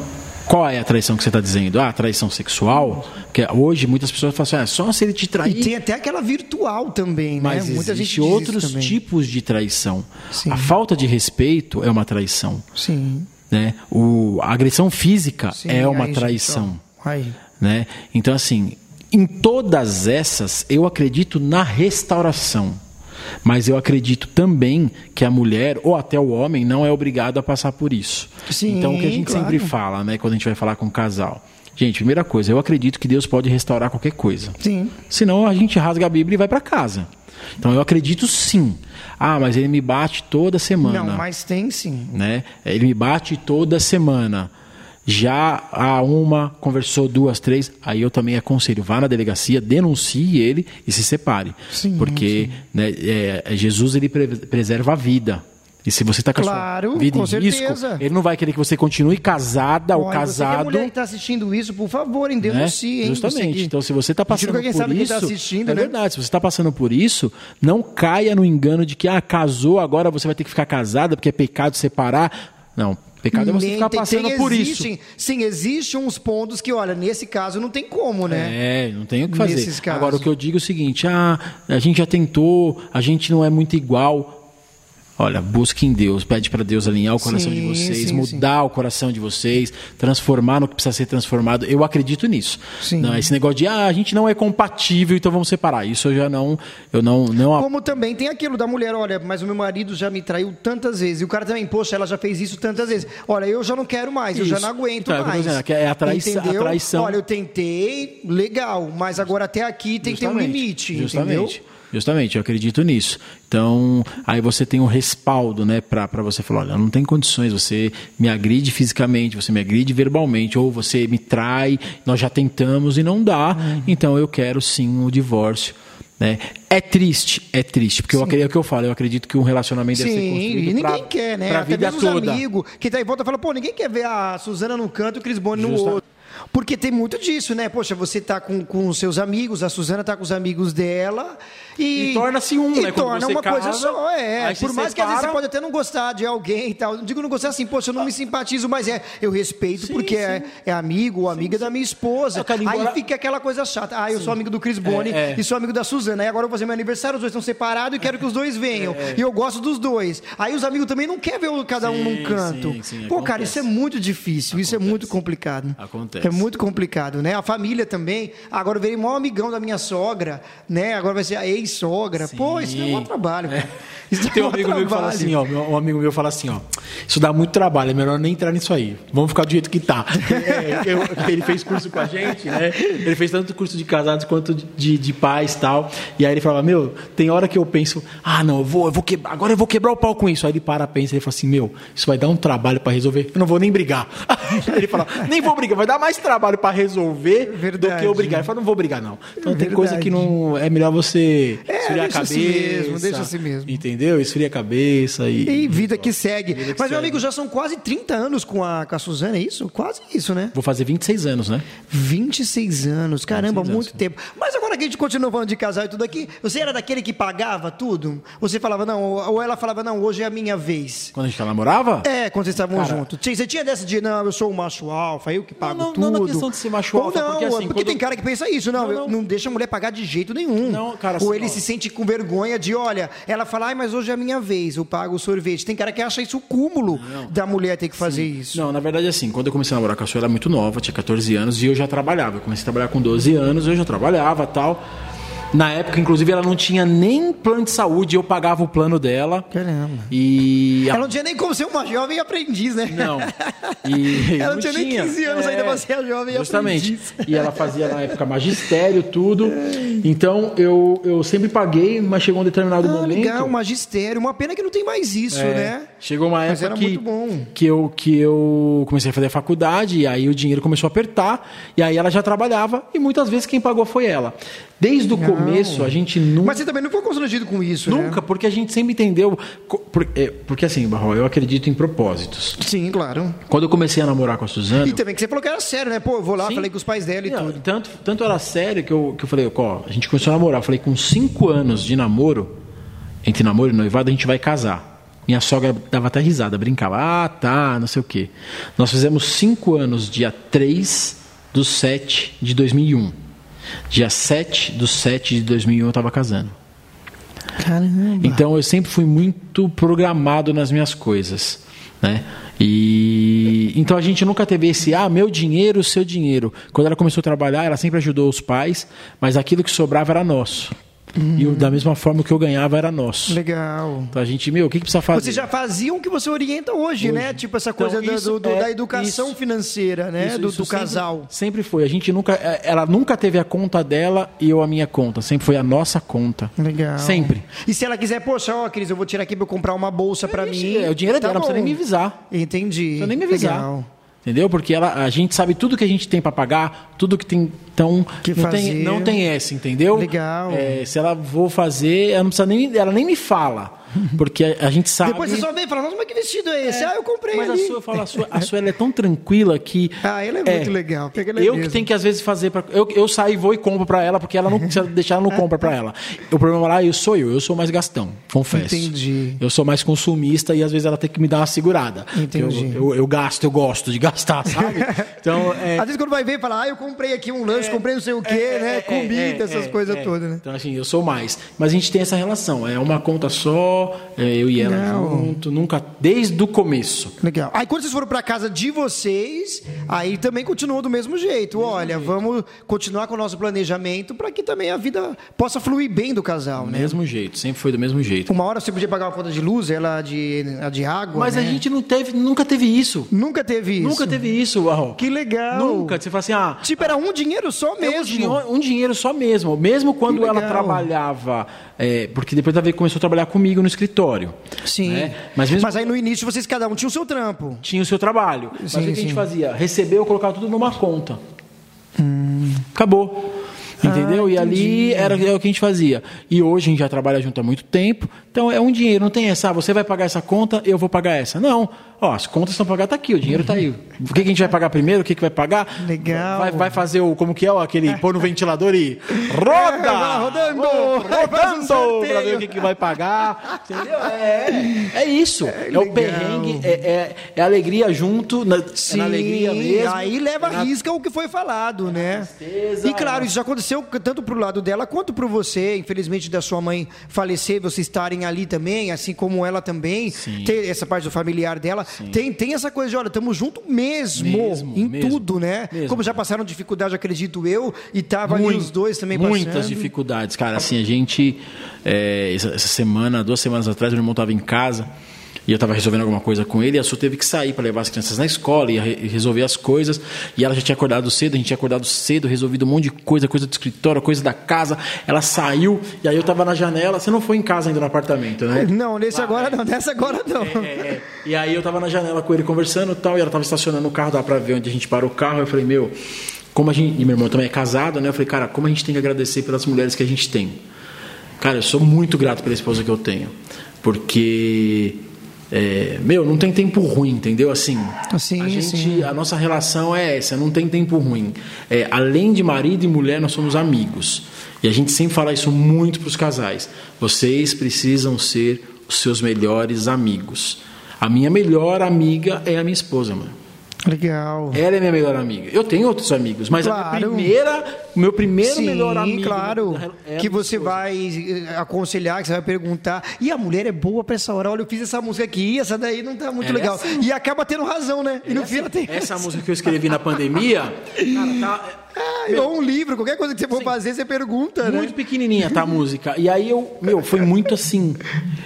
Qual é a traição que você está dizendo? Ah, traição sexual? Porque hoje muitas pessoas falam assim: ah, só se ele te trair. E tem até aquela virtual também, Mas né? Muita gente outros tipos de traição. Sim. A falta de respeito é uma traição. Sim. Né? O, a agressão física sim. é uma Aí, gente, traição. Aí. né? Então, assim, em todas essas, eu acredito na restauração. Mas eu acredito também que a mulher, ou até o homem, não é obrigado a passar por isso. Sim, então, o que a gente claro. sempre fala, né, quando a gente vai falar com um casal? Gente, primeira coisa, eu acredito que Deus pode restaurar qualquer coisa. Sim. Senão a gente rasga a Bíblia e vai para casa. Então, eu acredito sim. Ah, mas ele me bate toda semana Não, mas tem sim. né? Ele me bate toda semana. Já a uma conversou duas, três, aí eu também aconselho, vá na delegacia, denuncie ele e se separe, Sim, porque né, é, Jesus ele pre- preserva a vida. E se você está com a Claro, sua vida com em risco, certeza. ele não vai querer que você continue casada ou é casado. mulher que está assistindo isso, por favor, né? denuncie, hein? Justamente. Então, se você está A passando por sabe quem isso, tá assistindo, é né? verdade. Se você está passando por isso, não caia no engano de que ah, casou, agora você vai ter que ficar casada porque é pecado separar. Não, pecado é você ficar passando tem- por isso. existem- Sim, existem uns pontos que, olha, nesse caso não tem como, né? É, não tem o que fazer. Agora, o que eu digo é o seguinte: ah, a gente já tentou, a gente não é muito igual. Olha, busque em Deus, pede para Deus alinhar o coração de Sim, vocês, sim, mudar o coração de vocês, transformar no que precisa ser transformado. Eu acredito nisso. Sim. Não, esse negócio de ah, a gente não é compatível, então vamos separar. Isso eu já não, eu não, não Como também tem aquilo da mulher, olha, mas o meu marido já me traiu tantas vezes. E o cara também, poxa, ela já fez isso tantas vezes. Olha, eu já não quero mais, eu já Isso. não aguento Então, mais. dizendo, é a traição- a traição. Olha, eu tentei, legal, mas agora até aqui tem que ter um Justamente, limite, Justamente. entendeu? Justamente, eu acredito nisso. Então, aí você tem um respaldo, né, pra, pra você falar, olha, não tem condições, você me agride fisicamente, você me agride verbalmente, ou você me trai, nós já tentamos e não dá, Uhum. então eu quero sim o divórcio. Né? É triste, é triste, porque eu acredito, é o que eu falo, eu acredito que um relacionamento deve ser Sim, construído e ninguém pra, quer, né? pra Até vida mesmo os amigos que tá em volta falam, pô, ninguém quer ver a Suzana num canto e o Cris Boni no outro. Porque tem muito disso, né? Poxa, você tá com, com os seus amigos, a Suzana tá com os amigos dela e... E torna-se um, e né? Quando torna uma coisa casa, só, é. Por mais que às vezes você separa. pode até não gostar de alguém e tal. Não digo não gostar assim, poxa, eu não me simpatizo, mas é, eu respeito Sim, porque é, é amigo ou amiga da minha esposa. É, cara, Aí embora- fica aquela coisa chata. Ah, eu sou amigo do Cris Boni É, é. e sou amigo da Suzana. Aí agora eu vou fazer meu aniversário, os dois estão separados e quero que os dois venham. E eu gosto dos dois. Aí os amigos também não querem ver cada um Sim, num canto. sim, sim, Pô, cara, acontece. isso é muito difícil, isso é muito complicado. Acontece. É muito complicado, né? A família também. Agora eu virei maior amigão da minha sogra, né? Agora vai ser a ex-sogra. Pô, isso não é um trabalho, cara. Isso Tem um amigo meu que fala trabalho. assim, ó. Um amigo meu fala assim, ó. Isso dá muito trabalho, é melhor nem entrar nisso aí. Vamos ficar do jeito que tá. É, eu- ele fez curso com a gente, né? Ele fez tanto curso de casados quanto de, de pais e tal. E aí ele falava, meu, tem hora que eu penso, ah, não, eu vou, eu vou quebrar, agora eu vou quebrar o pau com isso. Aí ele para, pensa, ele fala assim, meu, isso vai dar um trabalho para resolver. Eu não vou nem brigar. Aí ele fala, nem vou brigar, vai dar mais trabalho para resolver do Verdade. que obrigar. Eu falo, não vou brigar, não. Então tem Verdade. coisa que não. É melhor você É, a deixa cabeça. assim mesmo, deixa assim mesmo. Entendeu? Esfria a cabeça e. E vida que segue. Vida que Mas, meu segue. amigo, já são quase 30 anos com a, com a Suzana, é isso? Quase isso, né? Vou fazer 26 anos, né? 26 anos, caramba, 26 muito anos. tempo. Mas agora que a gente continua falando de casal e tudo aqui, você era daquele que pagava tudo? Você falava, não, ou ela falava, não, hoje é a minha vez. Quando a gente namorava? É, quando vocês estavam Cara. juntos. Você tinha dessa de, não, eu sou o macho alfa, eu que pago não, tudo. não na questão de ser macho Ou alfa, não, porque assim, porque quando- tem cara que pensa isso, não, Não, não. não deixa a mulher pagar de jeito nenhum. Não, cara, Ou assim, ele ó. se sente com vergonha de, olha, ela fala, ai, mas hoje é a minha vez, eu pago o sorvete. Tem cara que acha isso o cúmulo da mulher ter que fazer isso. Não, na verdade, assim, quando eu comecei a namorar com a sua, ela era muito nova, tinha 14 anos, e eu já trabalhava. Eu comecei a trabalhar com 12 anos, eu já trabalhava tal. Na época, inclusive, ela não tinha nem plano de saúde, eu pagava o plano dela. Caramba. E. Ela não tinha nem como ser uma jovem aprendiz, né? Não. E Ela não tinha nem 15 anos ainda pra ser a jovem Justamente. aprendiz. E ela fazia na época magistério, tudo. Então eu, eu sempre paguei, mas chegou um determinado Ah, momento. legal, magistério. Uma pena que não tem mais isso, É, né? Chegou uma época que, que eu que eu comecei a fazer a faculdade e aí o dinheiro começou a apertar e aí ela já trabalhava e muitas vezes quem pagou foi ela. Desde o começo a gente nunca Mas você também não ficou constrangido com isso, nunca né? porque a gente sempre entendeu co- por- é, porque assim, Barro, eu acredito em propósitos. Sim, claro. Quando eu comecei a namorar com a Suzana, E também que você falou que era sério, né? Pô, eu vou lá, Sim. falei com os pais dela e Não, tudo. Tanto, tanto era sério que eu, que eu falei, ó, a gente começou a namorar. Eu falei, com cinco anos de namoro, entre namoro e noivado, a gente vai casar. Minha sogra dava até risada, brincava, ah, tá, não sei o quê. Nós fizemos cinco anos, dia 3 do 7 de 2001. Dia 7 do 7 de 2001 eu estava casando. Caramba. Então eu sempre fui muito programado nas minhas coisas, né? E então a gente nunca teve esse ah, meu dinheiro, seu dinheiro. Quando ela começou a trabalhar, ela sempre ajudou os pais, mas aquilo que sobrava era nosso. E o- da mesma forma o que eu ganhava era nosso. Legal. Então a gente, meu, o que, que precisa fazer? Vocês já faziam o que você orienta hoje, né? Tipo essa Então, coisa da- isso do- do- é- da educação isso. financeira, né? Isso- do isso do sempre- casal. Sempre foi. A gente nunca, é, ela nunca teve a conta dela e eu a minha conta. Sempre foi a nossa conta. Legal. Sempre. E se ela quiser, poxa, ó, Cris, eu vou tirar aqui pra eu comprar uma bolsa pra mim. É, o dinheiro é tá dela, não precisa nem me avisar. Entendi. Não precisa nem me avisar. Legal. Entendeu? Porque ela, a gente sabe tudo que a gente tem para pagar, tudo que tem. Então, Que não, tem, não tem essa, entendeu? Legal. É, se ela vou fazer, ela não precisa nem, ela nem me fala. Porque a, a gente sabe. Depois você só vem e fala, nossa, mas que vestido é esse? ah, eu comprei Mas a ali. sua, eu falo, a sua, a sua ela é tão tranquila que. Ah, ela é muito legal, pega ela eu mesmo. que tenho que às vezes fazer. Pra, eu, eu saio, vou e compro pra ela, porque ela não precisa deixar, ela não compra pra ela. O problema lá eu sou eu, eu sou mais gastão, confesso. Entendi. Eu sou mais consumista e às vezes ela tem que me dar uma segurada. Entendi. Eu, eu, eu gasto, eu gosto de gastar, sabe? Então, é, Às vezes quando vai ver, fala, ah, eu comprei aqui um lanche, comprei não sei o quê, é, né? é, Comida, é, essas é, coisas é. todas, né? Então, assim, eu sou mais. Mas a gente tem essa relação. É uma conta só, é, eu e ela Legal. junto, nunca, desde o começo. Legal. Aí quando vocês foram pra casa de vocês, aí também continuou do mesmo jeito. Olha, vamos continuar com o nosso planejamento para que também a vida possa fluir bem do casal, né? Mesmo jeito, sempre foi do mesmo jeito. Uma hora você podia pagar uma conta de luz, ela de, a de água. Mas né? a gente não teve, nunca teve isso. nunca teve isso. Nunca teve isso, Arro. Que legal. Nunca. Você fala assim, ah, Tipo, era um dinheiro só é um mesmo. dinheiro, um dinheiro só mesmo. Mesmo quando ela trabalhava, é, porque depois ela veio- começou a trabalhar comigo no escritório. Sim. né? Mas mesmo aí no início vocês cada um tinha o seu trampo. tinha o seu trabalho. Mas Sim, o que a gente fazia? Recebeu, colocava tudo numa conta. Acabou. Entendeu? Ah, e ali era, era o que a gente fazia. E hoje a gente já trabalha junto há muito tempo. Então é um dinheiro, não tem essa, ah, você vai pagar essa conta, eu vou pagar essa. Não. Ó, as contas estão pagadas, tá aqui, o dinheiro tá aí. O que, que a gente vai pagar primeiro? O que, que vai pagar? Legal. Vai, vai fazer o, como que é, aquele, pôr no ventilador e roda! vai rodando! Um rodando! sorteio. pra ver o que, que vai pagar. Entendeu? É, é isso. É, legal. o perrengue, é, é, é alegria junto, na, é na alegria mesmo. Aí leva É na- a risca o que foi falado, né? tristeza, E claro, é. isso já aconteceu tanto pro lado dela quanto pro você, infelizmente, da sua mãe falecer, vocês estarem ali também, assim como ela também. Sim. Tem essa parte do familiar dela. Tem, tem essa coisa de, olha, estamos juntos mesmo, Mesmo, em mesmo, tudo, né? mesmo. Como já passaram dificuldade, acredito eu, e tava ali Muito- os dois também Muitas passando. dificuldades, cara. Assim, a gente, é, essa, essa semana, duas semanas atrás, meu irmão estava em casa e eu estava resolvendo alguma coisa com ele, e a Su teve que sair para levar as crianças na escola e re resolver as coisas, e ela já tinha acordado cedo, a gente tinha acordado cedo, resolvido um monte de coisa, coisa do escritório, coisa da casa, ela saiu, e aí eu estava na janela, você não foi em casa ainda no apartamento, né? Não, nesse agora não, nessa agora não. É, é, é. E aí eu estava na janela com ele conversando e tal, e ela estava estacionando o carro, dá para ver onde a gente parou o carro, eu falei, meu, como a gente, e meu irmão também é casado, né? Eu falei, cara, como a gente tem que agradecer pelas mulheres que a gente tem. Cara, eu sou muito grato pela esposa que eu tenho, porque é, meu, não tem tempo ruim, entendeu? Assim, sim, a, gente, sim. a nossa relação é essa, não tem tempo ruim. É, além de marido e mulher, nós somos amigos. E a gente sempre fala isso muito para os casais. Vocês precisam ser os seus melhores amigos. A minha melhor amiga é a minha esposa, mano. Legal. Ela é minha melhor amiga. Eu tenho outros amigos, mas claro. a primeira, o meu primeiro Sim, melhor amigo. claro. É que você vai eh, aconselhar, que você vai perguntar. E a mulher é boa pra essa hora. Olha, eu fiz essa música aqui, essa daí não tá muito é legal. Assim. E acaba tendo razão, né? E no assim. fim ela tem. Essa música que eu escrevi na pandemia, cara, tá. Ah, ou um livro, qualquer coisa que você for Sim. fazer, você pergunta, muito né? Muito pequenininha, tá, a música. E aí eu, meu, foi muito assim.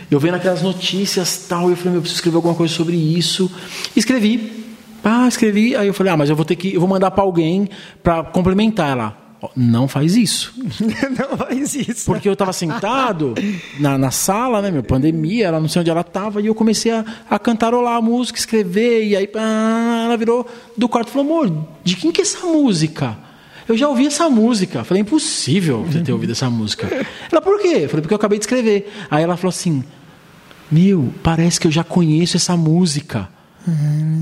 Eu vendo aquelas notícias tal, eu falei, meu, eu preciso escrever alguma coisa sobre isso. Escrevi. Ah, escrevi. Aí eu falei, ah, mas eu vou ter que, eu vou mandar para alguém para complementar ela. Não faz isso. não faz isso. Porque eu estava sentado na, na sala, né, meu, pandemia, ela não sei onde ela estava, e eu comecei a, a cantarolar a música, escrever, e aí ah, ela virou do quarto e falou, amor, de quem que é essa música? Eu já ouvi essa música. Falei, impossível você ter ouvido essa música. Ela, por quê? Falei, porque eu acabei de escrever. Aí ela falou assim, meu, parece que eu já conheço essa música.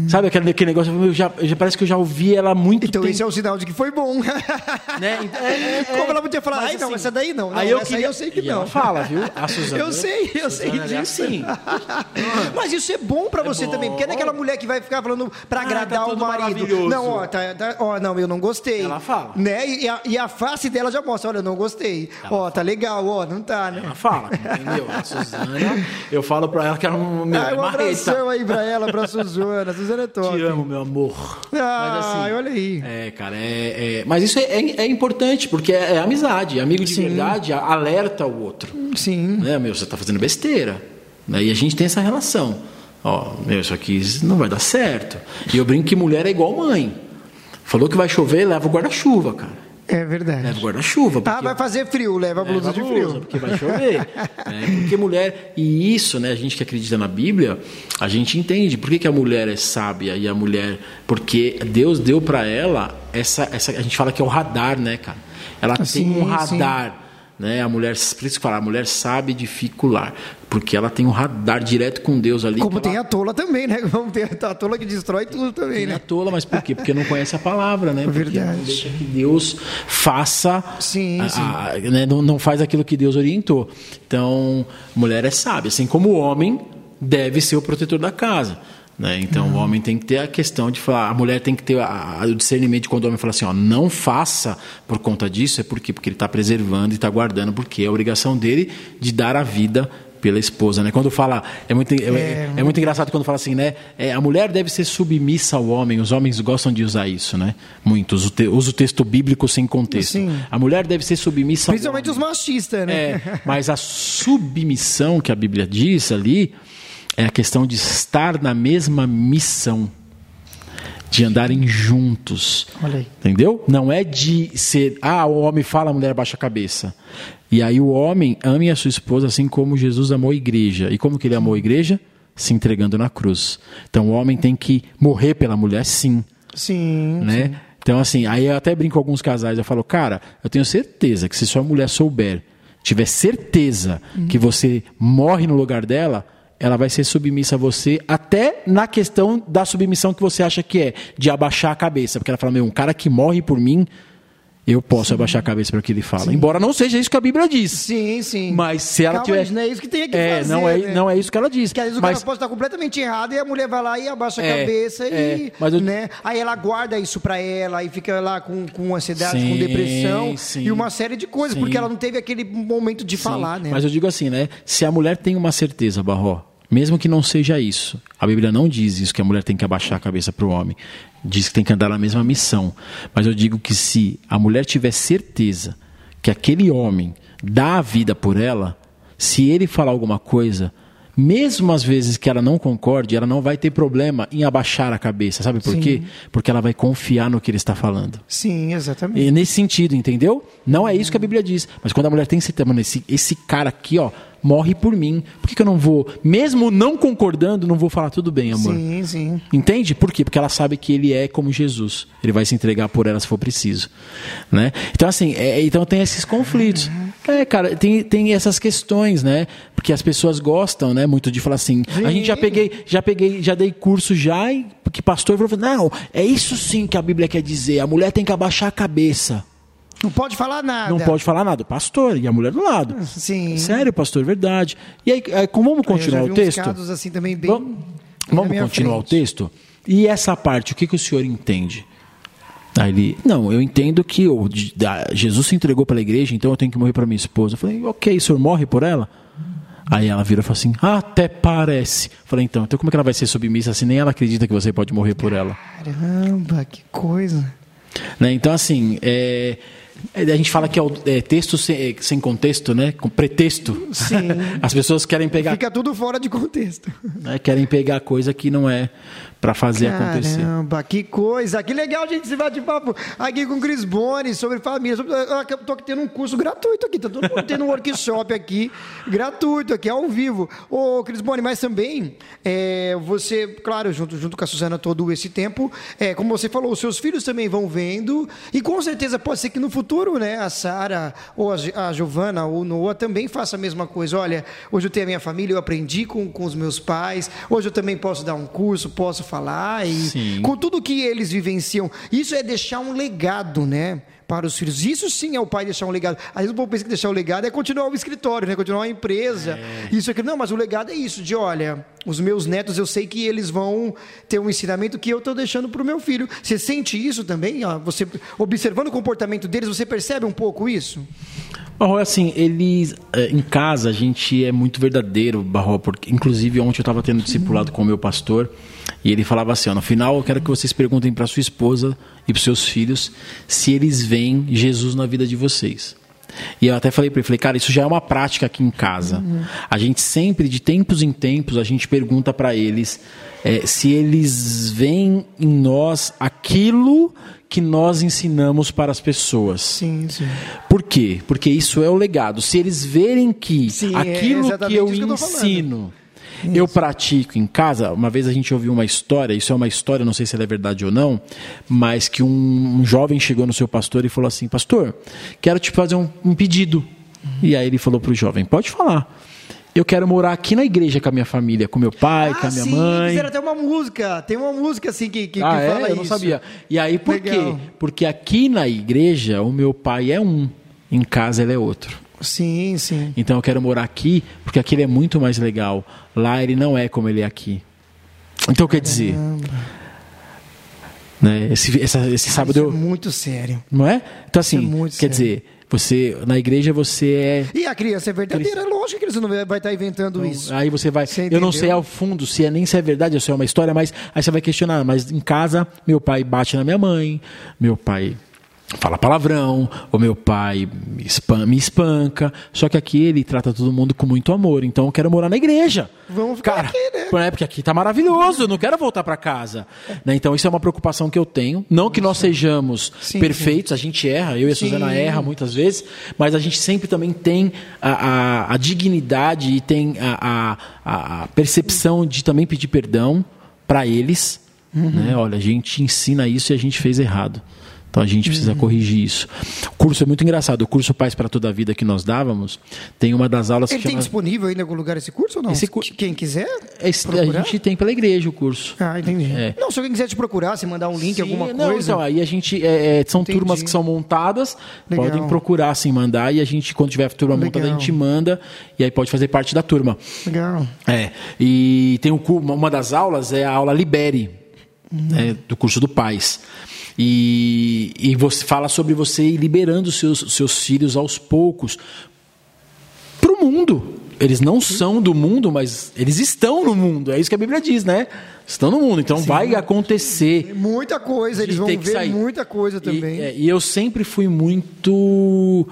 Sabe aquele, aquele negócio? Eu já, já, parece que eu já ouvi ela muito Então tempo. esse é o sinal de que foi bom. Né? É, é, Como ela podia falar, ai não, assim, essa daí não. não aí eu, queria... aí eu sei que e não. Ela fala, viu? A Suzana. Eu sei, eu sei Suzana é disso. É assim. Mas isso é bom pra você bom. também, porque não é aquela mulher que vai ficar falando pra Ah, agradar tá o marido. Não, ó, tá, tá- ó, não, eu não gostei. Ela fala. Né? E, a, e a face dela já mostra, olha, eu não gostei. ó, tá legal, ó, não tá, né? Ela fala, entendeu? A Suzana, eu falo pra ela que ela não me Ah, é um abração aí pra ela, pra Suzana. Suzana é top. Te amo, meu amor. Ah, Mas assim, olha aí. É, cara, é, é- mas isso é, é- é importante, porque é, é amizade. Amigo de Sim. verdade alerta o outro. Sim. Né, meu, você tá fazendo besteira. Né? E a gente tem essa relação. Ó, meu, isso aqui não vai dar certo. E eu brinco que mulher é igual mãe. Falou que vai chover, leva o guarda-chuva, cara. É verdade. Leva guarda-chuva. Ah, vai fazer frio, leva a blusa Leva de frio. blusa, Porque vai chover. É, porque mulher. E isso, né? A gente que acredita na Bíblia, a gente entende. Por que, que a mulher é sábia e a mulher. Porque Deus deu para ela essa, essa. A gente fala que é o radar, né, cara? Ela tem Sim, um radar. Né? A mulher, por isso que fala, a mulher sabe dificular, porque ela tem um radar direto com Deus ali. Como tem ela, a tola também, né? Vamos ter a tola que destrói tudo também, tem a né? tola, mas por quê? Porque não conhece a palavra, né? Porque Verdade. não deixa que Deus faça. Sim, a- sim. a- né? não, não faz aquilo que Deus orientou. Então, mulher é sábia. Assim como o homem deve ser o protetor da casa. Né? Então, Uhum. o homem tem que ter a questão de falar. A mulher tem que ter a- a- o discernimento de quando o homem fala assim: ó, não faça por conta disso. É por quê? Porque ele está preservando e está guardando, porque é a obrigação dele de dar a vida pela esposa, né? Quando fala é muito é, é muito engraçado quando fala assim, né? É, a mulher deve ser submissa ao homem. Os homens gostam de usar isso, né? Muitos usa o, texto bíblico sem contexto. Sim. A mulher deve ser submissa. ao Principalmente os machistas, né? É, mas a submissão que a Bíblia diz ali é a questão de estar na mesma missão, de andarem juntos. Olha aí. Entendeu? Não é de ser, ah, o homem fala, a mulher baixa a cabeça. E aí o homem ame a sua esposa assim como Jesus amou a igreja. E como que ele amou a igreja? Se entregando na cruz. Então o homem tem que morrer pela mulher, sim. Sim. Né? Então, assim, aí eu até brinco com alguns casais, eu falo, cara, eu tenho certeza que se sua mulher souber, tiver certeza que você morre no lugar dela, ela vai ser submissa a você, até na questão da submissão que você acha que é, de abaixar a cabeça. Porque ela fala, meu, um cara que morre por mim, eu posso abaixar a cabeça para o que ele fala. Embora não seja isso que a Bíblia diz. Sim, sim. Mas se ela Calma, tiver. não é isso que tem que é, fazer, Não é, né? não é isso que ela diz. Porque às vezes o Mas cara pode estar completamente errado e a mulher vai lá e abaixa a É, cabeça e. é, mas eu- né? Aí ela guarda isso pra ela e fica lá com, com ansiedade, Sim, com depressão sim. e uma série de coisas, Sim. porque ela não teve aquele momento de Sim, falar, né? Mas eu digo assim, né? Se a mulher tem uma certeza, Barró, mesmo que não seja isso, a Bíblia não diz isso que a mulher tem que abaixar a cabeça para o homem. Diz que tem que andar na mesma missão. Mas eu digo que se a mulher tiver certeza que aquele homem dá a vida por ela, se ele falar alguma coisa, mesmo às vezes que ela não concorde, ela não vai ter problema em abaixar a cabeça. Sabe por Sim. quê? Porque ela vai confiar no que ele está falando. Sim, exatamente. E nesse sentido, entendeu? Não é isso que a Bíblia diz. Mas quando a mulher tem esse tema, esse, esse cara aqui, ó, morre por mim. Por que, que eu não vou, mesmo não concordando, não vou falar tudo bem, amor? Sim, sim. Entende? Por quê? Porque ela sabe que ele é como Jesus. Ele vai se entregar por ela se for preciso. Né? Então, assim, é, então tem esses conflitos. É, cara, tem, tem essas questões, né? Porque as pessoas gostam, né? Muito de falar assim. A gente já peguei, já peguei, já dei curso já, e que pastor falou, não, é isso sim que a Bíblia quer dizer. A mulher tem que abaixar a cabeça. Não pode falar nada. Não pode falar nada. Pastor, e a mulher do lado. Sim. Sério, pastor, verdade. E aí, aí, como vamos Eu continuar o texto? casos assim também bem. Vamos, na vamos continuar frente. o texto? E essa parte, o que, que o senhor entende? Aí ele, não, eu entendo que da- Jesus se entregou pela igreja, então eu tenho que morrer para minha esposa. Eu falei, ok, o senhor morre por ela? Aí ela vira e fala assim, até parece. Eu falei, então, então como é que ela vai ser submissa se nem ela acredita que você pode morrer por ela? Caramba, que coisa. Né? Então, assim, é, é, a gente fala que é, o- é texto sem, é, sem contexto, né? Com pretexto. Sim. As pessoas querem pegar, Fica tudo fora de contexto. né, querem pegar coisa que não é para fazer acontecer. Caramba, que coisa. Que legal, gente, esse bate-papo aqui com o Cris Boni sobre família. Sobre- Eu tô aqui tendo um curso gratuito aqui. Tá todo mundo tendo um workshop aqui, gratuito, aqui ao vivo. Ô, Cris Boni, mas também é, você, claro, junto, junto com a Suzana todo esse tempo, é, como você falou, os seus filhos também vão vendo. E com certeza pode ser que no futuro, né, a Sara ou a, Gi- a Giovana ou Noah também faça a mesma coisa. Olha, hoje eu tenho a minha família, eu aprendi com, com os meus pais. Hoje eu também posso dar um curso, posso falar e Sim. com tudo que eles vivenciam. Isso é deixar um legado, né? Para os filhos. Isso sim é o pai deixar um legado. Às vezes o povo pensa que deixar o legado é continuar o escritório, né? Continuar a empresa. É. Isso aqui. Não, mas o legado é isso, de olha, os meus netos, eu sei que eles vão ter um ensinamento que eu estou deixando para o meu filho. Você sente isso também? ó? Você observando o comportamento deles, você percebe um pouco isso? Barro, assim, eles. eh, Em casa, a gente é muito verdadeiro, Barro, porque inclusive ontem eu estava tendo discipulado com o meu pastor e ele falava assim: ó, no final eu quero que vocês perguntem para sua esposa e para seus filhos se eles veem Jesus na vida de vocês. E eu até falei para ele, falei, cara, isso já é uma prática aqui em casa. A gente sempre, de tempos em tempos, a gente pergunta para eles eh, se eles veem em nós aquilo que nós ensinamos para as pessoas. Sim, sim. Por quê? Porque isso é o legado. Se eles verem que Sim, é aquilo que exatamente eu isso que eu ensino, eu pratico em casa, uma vez a gente ouviu uma história, isso é uma história, não sei se ela é verdade ou não, mas que um, um jovem chegou no seu pastor e falou assim: Pastor, quero te fazer um, um pedido. E aí ele falou para o jovem: Pode falar. Eu quero morar aqui na igreja com a minha família, com meu pai, com a minha sim, mãe. fizeram até uma música. Tem uma música assim que, que, que Ah, fala é? Eu não isso. sabia. E aí, por Legal. quê? Porque aqui na igreja, o meu pai é um, em casa ele é outro. Sim, sim. Então eu quero morar aqui, porque aqui ele é muito mais legal. Lá ele não é como ele é aqui. Então quer dizer. Né, esse, essa- esse sábado Isso é eu. muito sério. Não é? Então assim, é quer sério. dizer, você. Na igreja você é. E a criança é verdadeira, lógico que eles não vai estar inventando isso. Aí você vai. Você eu não sei ao fundo se é nem se é verdade ou se é uma história, mas aí você vai questionar. Mas em casa, meu pai bate na minha mãe, meu pai fala palavrão, o meu pai me espan- me espanca. Só que aqui ele trata todo mundo com muito amor. Então eu quero morar na igreja. Vamos ficar Cara, aqui, né? é porque aqui tá maravilhoso, eu não quero voltar para casa. Né, Então isso é uma preocupação que eu tenho. Não que nós sejamos Sim, perfeitos, a gente erra, eu e a Sim. Suzana erra muitas vezes, mas a gente sempre também tem a, a- a dignidade e tem a, a- a percepção de também pedir perdão para eles. Uhum. né? Olha, a gente ensina isso e a gente fez errado. Então a gente precisa Uhum. corrigir isso. O curso é muito engraçado. O curso Pais para Toda a Vida que nós dávamos, tem uma das aulas Ele que tem chama... disponível aí em algum lugar esse curso ou não? Esse cu- Quem quiser? Esse- a gente tem pela igreja o curso. Ah, entendi. É. Não, se alguém quiser te procurar, se mandar um link, Sim, alguma não, coisa. Então, aí a gente. é, é, são Entendi. turmas que são montadas, Legal. podem procurar assim, mandar, e a gente, quando tiver a turma montada, a Legal. gente manda, e aí pode fazer parte da turma. Legal. É. E tem um, uma das aulas é a aula Libere, Uhum. né, do curso do Pais. E, e você fala sobre você ir liberando seus, seus filhos aos poucos para o mundo. Eles não são do mundo, mas eles estão no mundo. É isso que a Bíblia diz, né? Estão no mundo. Então vai acontecer. Muita coisa, eles vão ter que ver sair. muita coisa também. E, é, e eu sempre fui muito.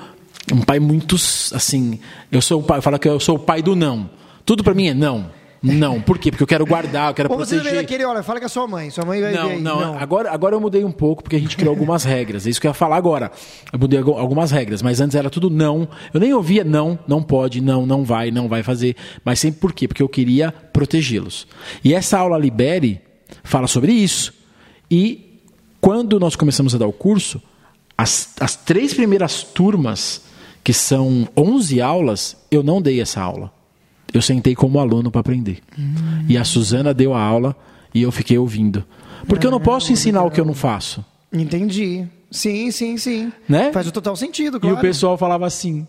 Um pai muito. Assim. Eu sou o pai. Fala que eu sou o pai do não. Tudo pra mim é não. Não. Por quê? Porque eu quero guardar, eu quero Ou você proteger. vai querer, olha, fala com a sua mãe. Sua mãe vai ver Não, não, Agora, agora eu mudei um pouco, porque a gente criou algumas regras. É isso que eu ia falar agora. Eu mudei algu- algumas regras, mas antes era tudo não. Eu nem ouvia não, não pode, não, não vai, não vai fazer. Mas sempre por quê? Porque eu queria protegê-los. E essa aula Libere fala sobre isso. E quando nós começamos a dar o curso, as, as três primeiras turmas, que são 11 aulas, eu não dei essa aula. Eu sentei como aluno para aprender. E a Suzana deu a aula e eu fiquei ouvindo. Porque eu não posso ensinar o que eu não faço. Entendi. Sim, sim, sim. Né? Faz o total sentido, E claro. o pessoal falava assim: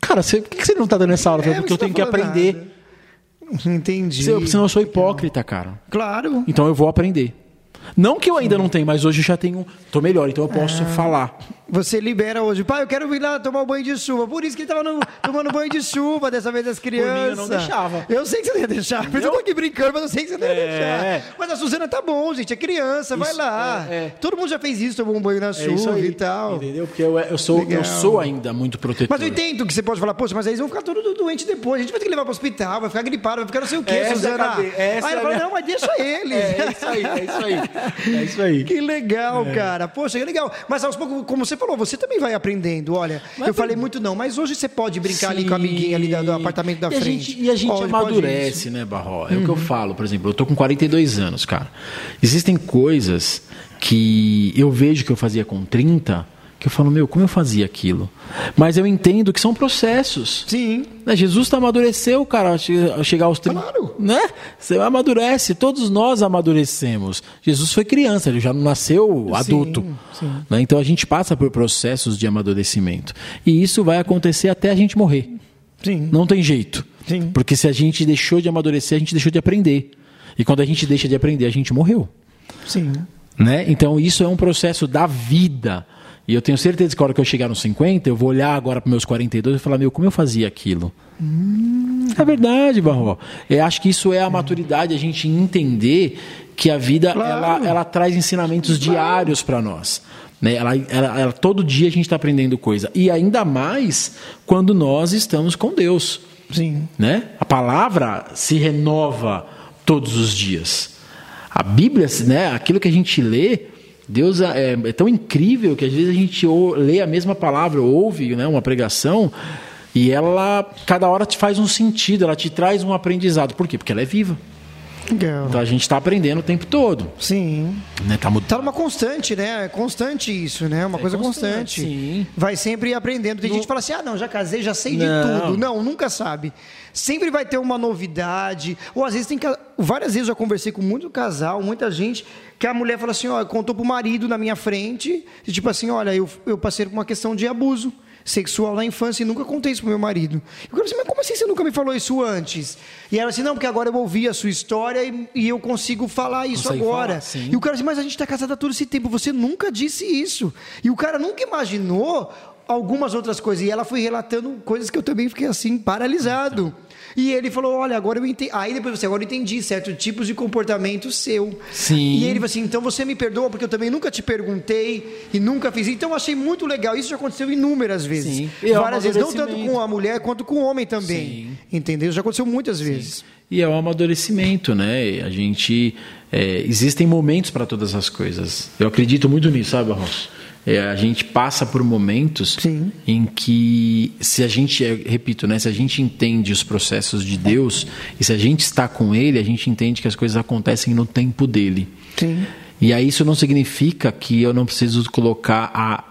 Cara, você, por que você não está dando essa aula? É, porque eu você tenho que tá aprender. nada. Entendi. Se- Senão eu sou hipócrita, cara. Claro. Então eu vou aprender. Não que eu ainda não tenho, mas hoje eu já tenho. Tô melhor, então eu posso falar. Você libera hoje. Pai, eu quero vir lá tomar um banho de chuva. Por isso que ele tava no- tomando banho de chuva dessa vez das crianças. eu não deixava. Eu sei que você não ia deixar. Mas eu tô aqui brincando, mas eu sei que você não ia É. deixar. Mas a Suzana tá bom, gente. É criança, vai Isso, lá. é, é. Todo mundo já fez isso, tomou um banho na É chuva e tal. Entendeu? Porque eu, eu, sou, Legal. eu sou ainda muito protetor. Mas eu entendo que você pode falar, poxa, mas aí eles vão ficar todos doentes depois. A gente vai ter que levar pro hospital, vai ficar gripado, vai ficar não sei o quê, Essa é Suzana. cadeia, essa aí é ela fala, minha- não, mas deixa eles. É isso aí, é isso aí. É isso aí. Que legal, cara. Poxa, que legal. Mas aos poucos, como você falou, você também vai aprendendo. Olha, Vai eu falei muito não, mas hoje você pode brincar ali com a Sim. amiguinha ali do apartamento da e a frente. gente- e a gente pode amadurece, né, Barró? É o que eu falo, por exemplo, eu tô com 42 anos, cara. Existem coisas que eu vejo que eu fazia com 30, que eu falo, meu, como eu fazia aquilo? Mas eu entendo que são processos. Sim. Né, Jesus tá amadureceu, cara, ao che- ao chegar aos 30. Claro. Né? Você amadurece, todos nós amadurecemos. Jesus foi criança, ele já não nasceu adulto. Né? Então a gente passa por processos de amadurecimento. E isso vai acontecer até a gente morrer. Sim. Não tem jeito. Sim. Porque se a gente deixou de amadurecer, a gente deixou de aprender. E quando a gente deixa de aprender, a gente morreu. Sim. Né? Então isso é um processo da vida. E eu tenho certeza que a hora que eu chegar nos 50, eu vou olhar agora para meus 42 e falar, meu, como eu fazia aquilo? É verdade, Barro. Eu acho que isso é a maturidade, a gente entender que a vida Claro. ela, ela traz ensinamentos diários para nós. Né? Ela, ela- ela- todo dia a gente está aprendendo coisa. E ainda mais quando nós estamos com Deus. Sim. Né? A palavra se renova todos os dias. A Bíblia, né, aquilo que a gente lê, Deus é, é tão incrível que às vezes a gente ou- lê a mesma palavra, ouve né, uma pregação, e ela, cada hora te faz um sentido, ela te traz um aprendizado. Por quê? Porque ela é viva. Legal. Então a gente está aprendendo o tempo todo. Sim. Né? Tá mudando. Tá numa constante, né? É constante isso, né? Uma coisa constante, constante. sim. Vai sempre aprendendo. Tem gente que fala assim: ah, não, já casei, já sei de Não. tudo. Não, nunca sabe. Sempre vai ter uma novidade. Ou às vezes tem. Várias vezes eu já conversei com muito casal, muita gente, que a mulher fala assim: ó, contou pro marido na minha frente, e tipo assim: olha, eu, eu passei por uma questão de abuso sexual na infância e nunca contei isso pro meu marido. Eu falei assim, mas como assim você nunca me falou isso antes? E ela assim, não, porque agora eu ouvi a sua história e, e eu consigo falar isso Consegue agora. falar. E o cara disse, mas a gente está casado há todo esse tempo, você nunca disse isso. E o cara nunca imaginou algumas outras coisas. E ela foi relatando coisas que eu também fiquei assim, paralisado. E ele falou: Olha, agora eu entendi. Aí depois você, agora eu entendi certos tipos de comportamento seu. Sim. E ele falou assim: Então você me perdoa porque eu também nunca te perguntei e nunca fiz. Então eu achei muito legal. Isso já aconteceu inúmeras vezes. Sim. E é um Várias vezes. Não tanto com a mulher quanto com o homem também. Sim. Entendeu? Já aconteceu muitas vezes. E é um amadurecimento, né? A gente. é, existem momentos para todas as coisas. Eu acredito muito nisso, sabe, Arroz? É, a gente passa por momentos Sim. em que, se a gente, é, repito, né? Se a gente entende os processos de Deus e se a gente está com Ele, a gente entende que as coisas acontecem no tempo dele. Sim. E aí isso não significa que eu não preciso colocar a,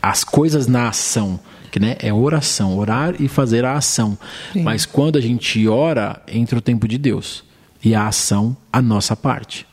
as coisas na ação, que né, é oração, orar e fazer a ação. Mas quando a gente ora, entra o tempo de Deus e a ação a nossa parte.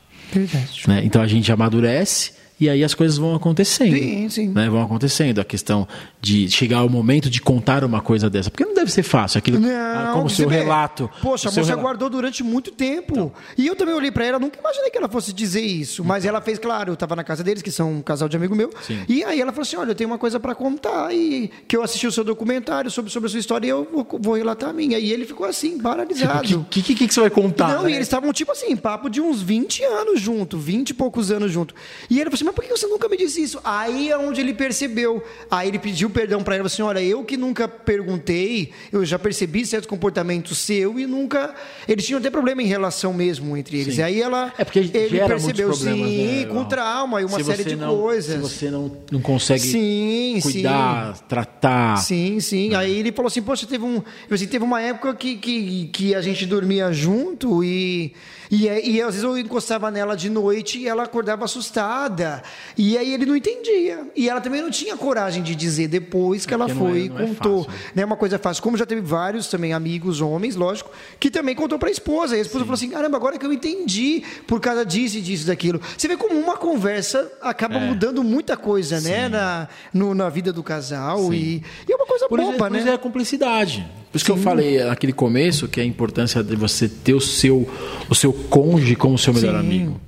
Né? Então a gente amadurece e aí as coisas vão acontecendo. Sim, sim. né? Vão acontecendo. A questão de chegar o momento de contar uma coisa dessa. Porque não deve ser fácil aquilo. ah, como seu relato. Poxa, o a moça rela- guardou durante muito tempo. E eu também olhei pra ela, nunca imaginei que ela fosse dizer isso. Mas ela fez, claro, eu tava na casa deles, que são um casal de amigo meu. Sim. E aí ela falou assim: olha, eu tenho uma coisa pra contar. E que eu assisti o seu documentário sobre, sobre a sua história e eu vou, vou relatar a minha. E ele ficou assim, paralisado. O que, que, que, que você vai contar? Não, né? e eles estavam, tipo assim, papo de uns 20 anos junto, 20 e poucos anos junto. E ele falou assim, mas por que você nunca me disse isso? Aí é onde ele percebeu. Aí ele pediu perdão para ela, assim, olha, eu que nunca perguntei, eu já percebi certos comportamentos seu e nunca... Eles tinham até problema em relação mesmo entre eles. Sim. E aí ela, É porque ele percebeu, problemas, sim, né, com trauma e uma Se série de não- coisas. Se você não, não consegue Sim, cuidar, tratar. Sim, sim. Aí ele falou assim, poxa, teve um, assim, teve uma época que, que, que a gente dormia junto e, e, e às vezes eu encostava nela de noite e ela acordava assustada. E aí ele não entendia. E ela também não tinha coragem de dizer depois que ela porque não é- foi e é contou. fácil, né? né? Uma coisa fácil. Como já teve vários também amigos, homens, lógico, que também contou para a esposa. E a esposa falou assim: caramba, agora que eu entendi por causa disso e disso, daquilo. Você vê como uma conversa acaba É. mudando muita coisa, né? Na, no- na vida do casal. E, e é uma coisa Por isso, boba, por né? isso é a cumplicidade. Por isso que eu falei naquele começo que a importância de você ter o seu, o seu cônjuge como seu melhor Sim. amigo.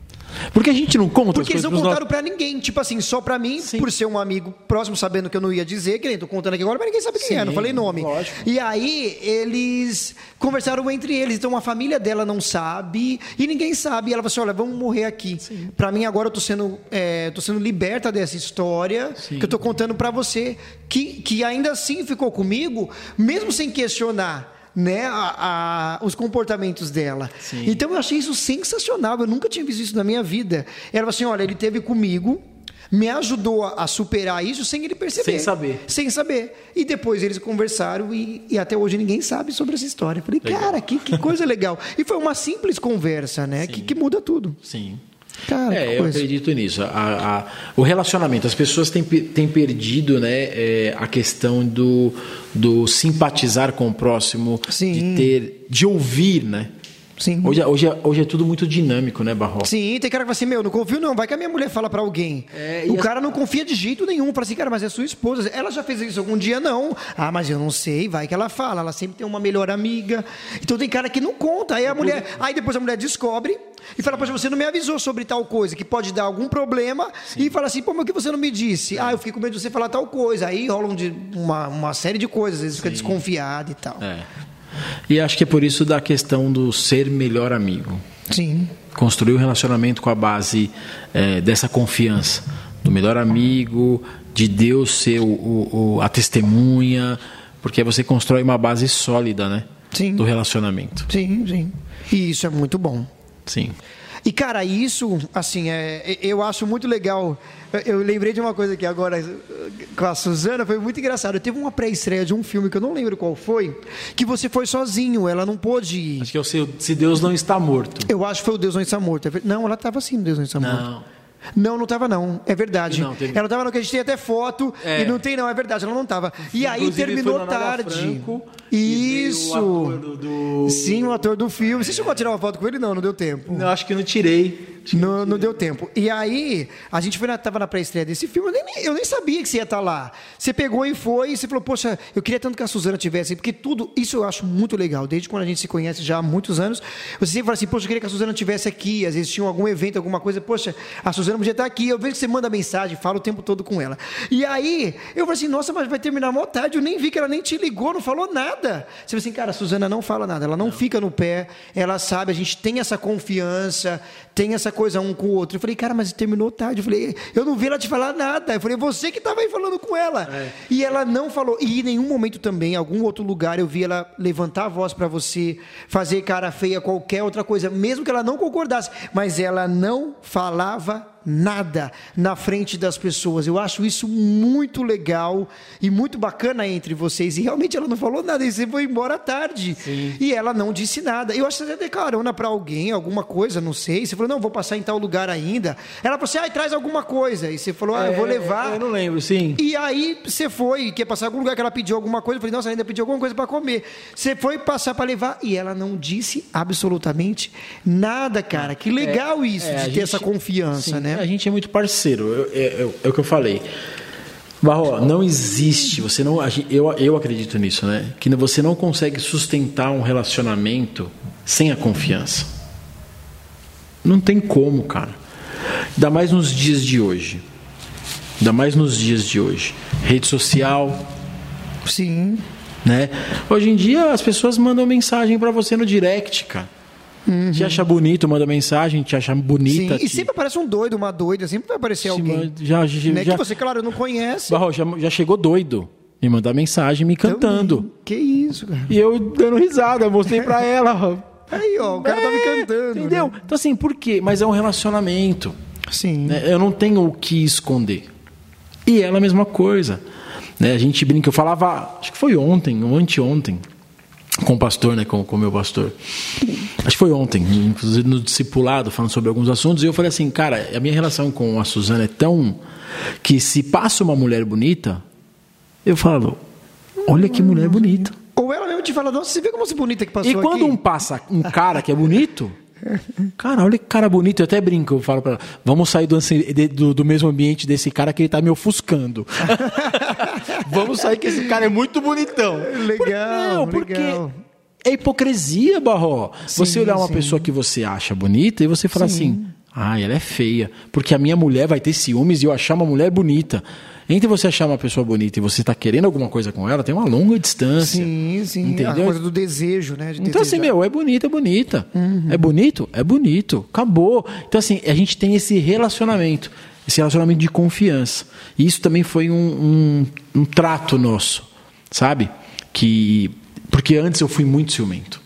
Porque a gente não conta Porque eles não contaram pra ninguém. Tipo assim, só pra mim, Sim. por ser um amigo próximo, sabendo que eu não ia dizer, que nem tô contando aqui agora, mas ninguém sabe quem Sim, é, não falei nome. lógico. E aí, eles conversaram entre eles. Então, a família dela não sabe e ninguém sabe. E ela falou assim: olha, vamos morrer aqui. Pra mim, agora eu tô sendo, é, tô sendo liberta dessa história Sim. que eu tô contando pra você, que, que ainda assim ficou comigo, mesmo sem questionar. Né, a- a- os comportamentos dela. Sim. Então eu achei isso sensacional. Eu nunca tinha visto isso na minha vida. Falou assim: olha, ele teve comigo, me ajudou a, a superar isso sem ele perceber. Sem saber. Sem saber. E depois eles conversaram e, e até hoje ninguém sabe sobre essa história. Eu falei, Legal. cara, que, que coisa legal. E foi uma simples conversa, né? Que, que muda tudo. Sim. Cara, é, eu acredito nisso. A- a- o relacionamento, as pessoas têm, têm perdido né, é, a questão do, do simpatizar com o próximo, Sim. de ter, de ouvir, né? Sim. Hoje, é- hoje, é- hoje é tudo muito dinâmico, né, Barro? Sim, tem cara que fala assim, meu, não confio não, vai que a minha mulher fala pra alguém. É, o as- cara não confia de jeito nenhum, fala assim, cara, mas é sua esposa. Ela já fez isso algum dia? Não. Ah, mas eu não sei, vai que ela fala, ela sempre tem uma melhor amiga. Então tem cara que não conta, aí a mulher, aí depois a mulher descobre e fala, poxa, você não me avisou sobre tal coisa, que pode dar algum problema, e fala assim, pô, mas o que você não me disse? Ah, eu fiquei com medo de você falar tal coisa. Aí rola um de- uma, uma série de coisas, às vezes fica desconfiado e tal. É. E acho que é por isso da questão do ser melhor amigo. Sim. Construir um relacionamento com a base é, dessa confiança. Do melhor amigo, de Deus ser o, o- o- a testemunha, porque você constrói uma base sólida, né? Sim. Do relacionamento. Sim, sim. E isso é muito bom. Sim. E, cara, isso, assim, é, eu acho muito legal. Eu lembrei de uma coisa aqui agora com a Suzana, foi muito engraçado. Teve uma pré-estreia de um filme que eu não lembro qual foi, que você foi sozinho, ela não pôde ir. Acho que é o se Deus não está morto. Eu acho que foi o Deus não está morto. Não, ela estava sim, no Deus não está morto. Não. Não, não estava não. É verdade. Não, teve- Ela estava no que a gente tem até foto É. e não tem não, é verdade, ela não estava. E aí terminou tarde. Franco, Isso. o ator do- do- Sim, o ator do filme. Você chegou a tirar uma foto com ele? Não, não deu tempo. Eu acho que não tirei. Não, não deu tempo. E aí, a gente foi na, tava na pré-estreia desse filme, eu nem, eu nem sabia que você ia estar lá. Você pegou e foi, e você falou, poxa, eu queria tanto que a Suzana tivesse, porque tudo, isso eu acho muito legal, desde quando a gente se conhece já há muitos anos, você sempre fala assim, poxa, eu queria que a Suzana tivesse aqui, às vezes tinha algum evento, alguma coisa, poxa, a Suzana podia estar aqui, eu vejo que você manda mensagem, fala o tempo todo com ela. E aí, eu falei assim, nossa, mas vai terminar mó tarde, eu nem vi que ela nem te ligou, não falou nada. Você falou assim, cara, a Suzana não fala nada, ela não, fica no pé, ela sabe, a gente tem essa confiança, tem essa coisa um com o outro. Eu falei, cara, mas terminou tarde. Eu falei, eu não vi ela te falar nada. Eu falei, você que estava aí falando com ela. E ela não falou. E em nenhum momento também, em algum outro lugar, eu vi ela levantar a voz para você, fazer cara feia, qualquer outra coisa, mesmo que ela não concordasse. Mas ela não falava nada na frente das pessoas. Eu acho isso muito legal e muito bacana entre vocês. E realmente ela não falou nada, e você foi embora tarde. E ela não disse nada. Eu acho que você deu carona para alguém, alguma coisa, não sei. Você falou, não, vou passar em tal lugar ainda. Ela falou assim, ah, traz alguma coisa. E você falou, ah, eu vou levar. É, Eu não lembro, sim. E aí você foi, quer passar em algum lugar que ela pediu alguma coisa, eu falei, nossa, ainda pediu alguma coisa para comer. Você foi passar para levar e ela não disse absolutamente nada, cara. Que legal isso, É, de ter gente- essa confiança, sim, né? A gente é muito parceiro. Eu- eu- eu- É o que eu falei. Barro, não existe, você não, eu, eu acredito nisso, né? Que você não consegue sustentar um relacionamento sem a confiança. Não tem como, cara. Ainda mais nos dias de hoje. Ainda mais nos dias de hoje. Rede social, Sim. né? Hoje em dia as pessoas mandam mensagem pra você no direct, cara. Te acha bonito, manda mensagem, te acha bonita. Sim, e te- sempre aparece um doido, uma doida, sempre vai aparecer te alguém. já, já, Né? já, Que você, claro, não conhece. Barro, já, já chegou doido. Me mandar mensagem me cantando. Também. Que isso, cara. E eu dando risada, mostrei pra ela. Aí, ó, o cara tá me É, cantando. Entendeu? né? Então, assim, por quê? Mas é um relacionamento. Sim. né? Eu não tenho o que esconder. E ela a mesma coisa. Né? A gente brinca, eu falava, acho que foi ontem ou anteontem, com o pastor, né? Com o meu pastor. Acho que foi ontem, inclusive no discipulado, falando sobre alguns assuntos, e eu falei assim, cara, a minha relação com a Suzana é tão que se passa uma mulher bonita, eu falo, olha que mulher bonita. Ou ela mesmo te fala, nossa, você vê como você é bonita que passou E quando aqui? um passa um cara que é bonito, cara, olha que cara bonito, eu até brinco, eu falo pra ela, vamos sair do, assim, do, do mesmo ambiente desse cara que ele tá me ofuscando. vamos sair que esse cara é muito bonitão. Legal, Não, porque legal. é hipocrisia, Barró. você Sim, olhar uma sim. pessoa que você acha bonita e você falar assim, ah, ela é feia, porque a minha mulher vai ter ciúmes e eu achar uma mulher bonita. Entre você achar uma pessoa bonita e você tá querendo alguma coisa com ela, tem uma longa distância. Sim, sim. A Entendeu? coisa do desejo, né? de Então, assim, desejar. meu, é bonito, é bonita. Uhum. É bonito? É bonito. Acabou. Então, assim, a gente tem esse relacionamento, esse relacionamento de confiança. E isso também foi um, um, um trato nosso, sabe? Que. Porque antes eu fui muito ciumento.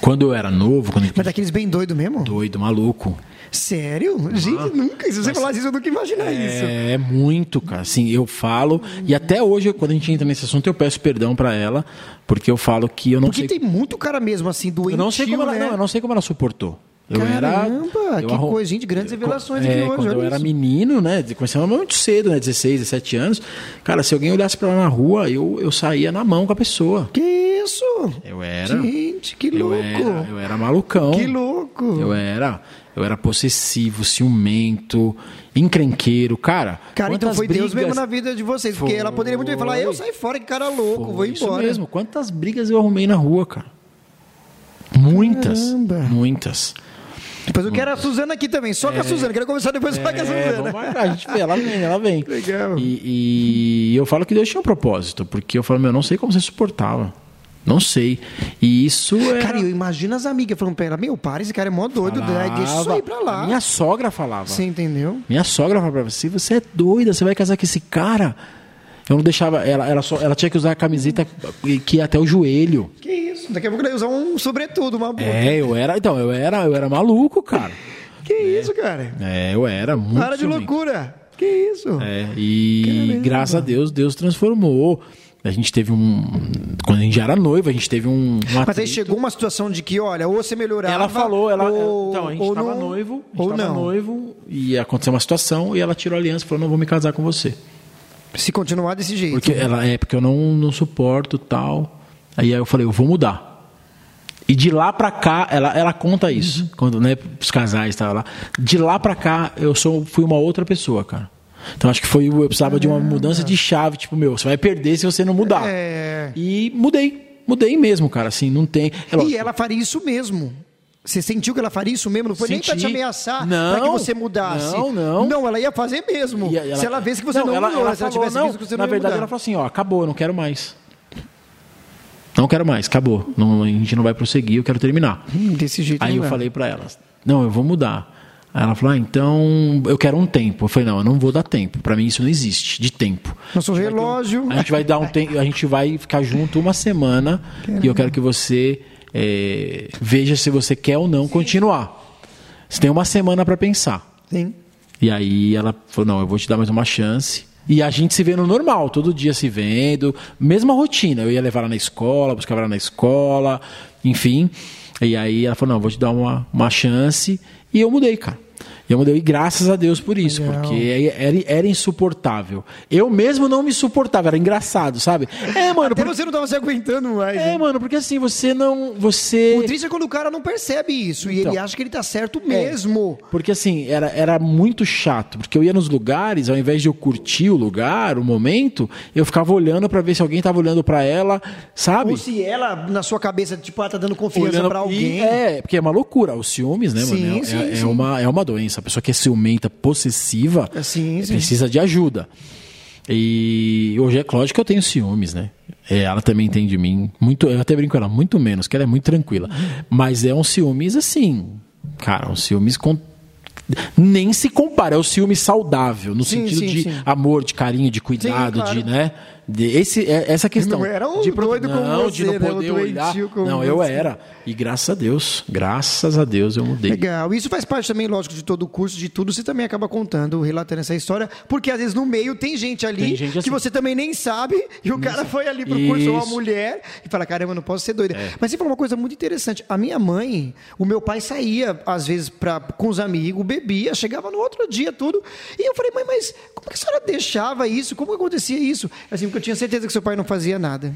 Quando eu era novo, quando Mas daqueles bem doido mesmo? doido, maluco. Sério? Gente, nunca. Se você falasse isso, eu nunca imaginar isso. É muito, cara. Assim, eu falo, e até hoje, quando a gente entra nesse assunto, eu peço perdão pra ela, porque eu falo que eu não Porque sei. tem muito cara mesmo, assim, doentio, Eu não sei como ela, né? não, eu não sei como ela suportou. Eu Caramba, era, eu que arru- coisa, gente, grandes revelações é, aqui hoje, Quando eu olha era isso. menino, né? Começamos muito cedo, né? 16, 17 anos. Cara, se alguém olhasse pra ela na rua, eu, eu saía na mão com a pessoa. Que isso? Eu era. Gente, que eu louco. era, eu era malucão. Que louco. Eu era. Eu era possessivo, ciumento, encrenqueiro. Cara, Cara, então foi Deus brigas- mesmo na vida de vocês. Porque Foi. ela poderia muito bem falar, eu saio fora, que cara louco, vou Foi Isso embora. mesmo. Quantas brigas eu arrumei na rua, cara? Muitas. Caramba. Muitas. Depois eu quero a Suzana aqui também, só com a Suzana. Quero conversar depois só com a É, Suzana. marcar, a gente vê, ela vem, ela vem. Legal. E, e eu falo que Deus tinha um propósito, porque eu falo, meu, eu não sei como você suportava. Não sei. E isso é. Cara, eu imagino as amigas falando pra ela, meu, para, esse cara é mó doido, né? deixa isso aí pra lá. Minha sogra falava. Você entendeu? Minha sogra falava pra você, você é doida, você vai casar com esse cara. Eu não deixava, ela, ela, só, ela tinha que usar a camiseta que ia até o joelho. Que isso? Daqui a pouco ela ia usar um sobretudo, uma boa. É, eu era, então, eu era, eu era maluco, cara. Que isso, cara? É, eu era muito. Para de loucura. Que isso? É, e Caramba. graças a Deus, Deus transformou. A gente teve um. Quando a gente já era noiva, a gente teve um. um Mas aí chegou uma situação de que, olha, ou você melhorava. Ela falou, ela. ou, então, a gente estava noivo, a gente ou tava não. noivo, e aconteceu uma situação, e ela tirou a aliança e falou: não vou me casar com você. Se continuar desse jeito. Porque ela é, porque eu não, não suporto tal. Aí eu falei, eu vou mudar. E de lá pra cá, ela, ela conta isso, Uhum. quando né, os casais estavam lá. De lá pra cá, eu sou, fui uma outra pessoa, cara. Então acho que foi eu precisava de uma mudança de chave, tipo, meu, você vai perder se você não mudar. É. E mudei, mudei mesmo, cara, assim, não tem. é E ela faria isso mesmo. Você sentiu que ela faria isso mesmo? Não foi nem pra te Senti. ameaçar Não. pra que você mudasse. Não, não. Não, ela ia fazer mesmo. Ela- se ela visse que você não, ela, mudou, ela se ela tivesse não, visto que você na não ia verdade mudar. ela falou assim, ó, acabou, eu não quero mais. Não quero mais, acabou. Não, a gente não vai prosseguir, eu quero terminar. Hum, desse jeito Aí não eu dá. falei pra ela, não, eu vou mudar. Aí ela falou, ah, então eu quero um tempo. Eu falei, não, eu não vou dar tempo. Pra mim isso não existe, de tempo. Nosso relógio. a gente vai dar um tempo, a gente vai ficar junto uma semana e eu quero que você é, veja se você quer ou não continuar. Você tem uma semana pra pensar. Sim. E aí ela falou: não, eu vou te dar mais uma chance. E a gente se vê no normal, todo dia se vendo, mesma rotina. Eu ia levar ela na escola, buscava ela na escola, enfim. E aí ela falou: não, eu vou te dar uma, uma chance. E eu mudei, cara. E eu mudei, e graças a Deus por isso, Legal. porque era, era insuportável. Eu mesmo não me suportava, era engraçado, sabe? É, mano, Até por- você não tava se aguentando mais. é, né? mano, porque assim, você não. Você. O triste é quando o cara não percebe isso e Então. ele acha que ele tá certo mesmo. Porque assim, era, era muito chato, porque eu ia nos lugares, ao invés de eu curtir o lugar, o momento, eu ficava olhando pra ver se alguém tava olhando pra ela, sabe? Ou se ela, na sua cabeça, tipo, ah, tá dando confiança E alguém. é, porque é uma loucura. Os ciúmes, né, Sim, mano? É, sim, é- é sim. uma, é uma doença. A pessoa que é ciumenta, possessiva, É, precisa de ajuda. E hoje é lógico que eu tenho ciúmes, né? É, ela também tem de mim. Muito, eu até brinco com ela, muito menos, que ela é muito tranquila. Mas é um ciúmes assim. Cara, um ciúmes com nem se compara, é o ciúme saudável, no Sim, sentido sim, de sim. amor, de carinho, de cuidado, claro. de, né? De esse, é- essa questão. Não era um de doido como não, você, de não né? poder Um olhar. Não, eu você. era. E graças a Deus, graças a Deus eu mudei. Legal. Isso faz parte também, lógico, de todo o curso, de tudo. Você também acaba contando, relatando essa história, porque às vezes no meio tem gente ali Tem gente que assim. você também nem sabe, e o cara foi ali pro curso, ou uma Isso. mulher, e fala: caramba, eu não posso ser doida. É. Mas você falou uma coisa muito interessante. A minha mãe, o meu pai saía, às vezes, pra, com os amigos, bebia, chegava no outro dia, tudo. E eu falei, mãe, mas como que a senhora deixava isso? Como que acontecia isso? Assim, porque eu tinha certeza que seu pai não fazia nada.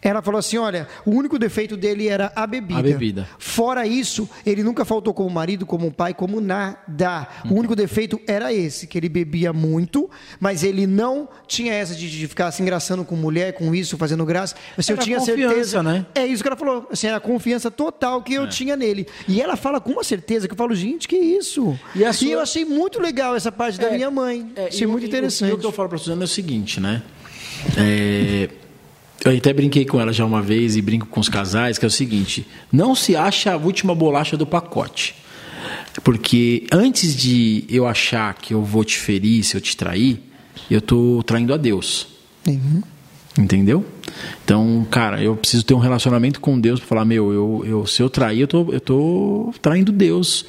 Ela falou assim: olha, o único defeito dele era a bebida. A bebida. Fora isso, ele nunca faltou como marido, como pai, como nada. O único defeito era esse, que ele bebia muito, mas ele não tinha essa de, de ficar se engraçando com mulher, com isso, fazendo graça. Assim, eu Era tinha confiança, certeza. né? É isso que ela falou. Assim, era a confiança total que eu É. tinha nele. E ela fala com uma certeza que eu falo, gente, que isso? E sua- eu achei muito legal essa parte da É, minha mãe. É, achei e muito e interessante. E o que eu falo pra Suzana é o seguinte, né? É, eu até brinquei com ela já uma vez e brinco com os casais, que é o seguinte: não se acha a última bolacha do pacote. Porque antes de eu achar que eu vou te ferir, se eu te trair, eu tô traindo a Deus. Uhum. Entendeu? Então, cara, eu preciso ter um relacionamento com Deus para falar, meu, eu, eu, se eu trair, eu tô, eu tô traindo Deus.